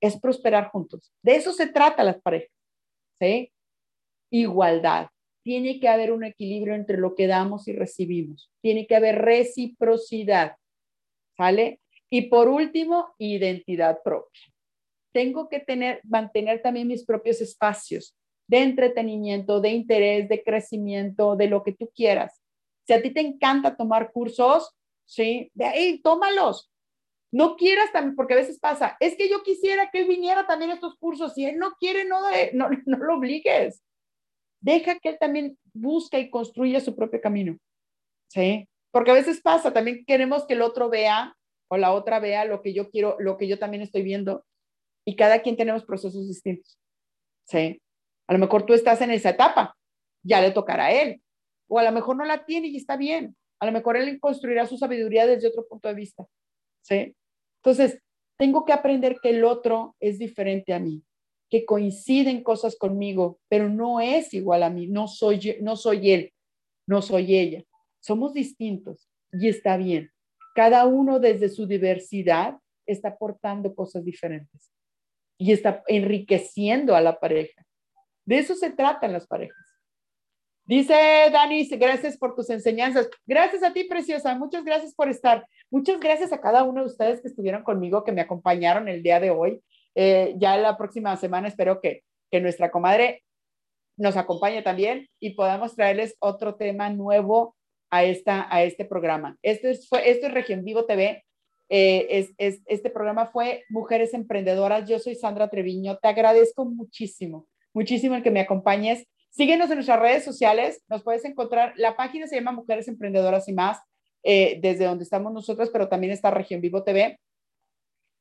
Es prosperar juntos. De eso se trata las parejas, ¿sí? Igualdad. Tiene que haber un equilibrio entre lo que damos y recibimos. Tiene que haber reciprocidad, ¿sale? Y por último, identidad propia. Tengo que tener, mantener también mis propios espacios de entretenimiento, de interés, de crecimiento, de lo que tú quieras. Si a ti te encanta tomar cursos, sí, de ahí, tómalos. No quieras también, porque a veces pasa, es que yo quisiera que él viniera también a estos cursos. Si él no quiere, no, no, [laughs] no lo obligues. Deja que él también busque y construya su propio camino. ¿Sí? Porque a veces pasa, también queremos que el otro vea o la otra vea lo que yo quiero, lo que yo también estoy viendo. Y cada quien tenemos procesos distintos. ¿Sí? A lo mejor tú estás en esa etapa, ya le tocará a él. O a lo mejor no la tiene y está bien. A lo mejor él construirá su sabiduría desde otro punto de vista. ¿Sí? Entonces, tengo que aprender que el otro es diferente a mí, que coinciden cosas conmigo, pero no es igual a mí, no soy, no soy él, no soy ella. Somos distintos y está bien. Cada uno desde su diversidad está aportando cosas diferentes y está enriqueciendo a la pareja. De eso se tratan las parejas. Dice Dani, gracias por tus enseñanzas. Gracias a ti, preciosa. Muchas gracias por estar. Muchas gracias a cada uno de ustedes que estuvieron conmigo, que me acompañaron el día de hoy. Eh, ya la próxima semana espero que, que nuestra comadre nos acompañe también y podamos traerles otro tema nuevo a, esta, a este programa. Esto es, fue, esto es Región Vivo TV. Eh, es, es, este programa fue Mujeres Emprendedoras. Yo soy Sandra Treviño. Te agradezco muchísimo muchísimo el que me acompañes. Síguenos en nuestras redes sociales, nos puedes encontrar, la página se llama Mujeres Emprendedoras y más, eh, desde donde estamos nosotros, pero también está Región Vivo TV.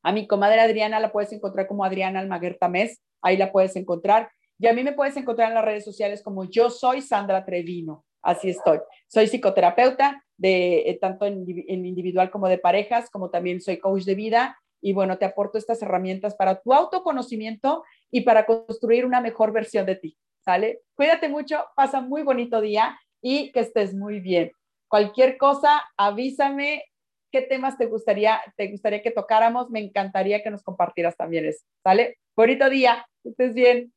A mi comadre Adriana la puedes encontrar como Adriana Almaguer Tamés, ahí la puedes encontrar. Y a mí me puedes encontrar en las redes sociales como yo soy Sandra Trevino, así estoy. Soy psicoterapeuta, de, eh, tanto en individual como de parejas, como también soy coach de vida y bueno, te aporto estas herramientas para tu autoconocimiento y para construir una mejor versión de ti. ¿Sale? Cuídate mucho, pasa muy bonito día y que estés muy bien. Cualquier cosa, avísame qué temas te gustaría, te gustaría que tocáramos. Me encantaría que nos compartieras también eso. ¿Sale? Bonito día, que estés bien.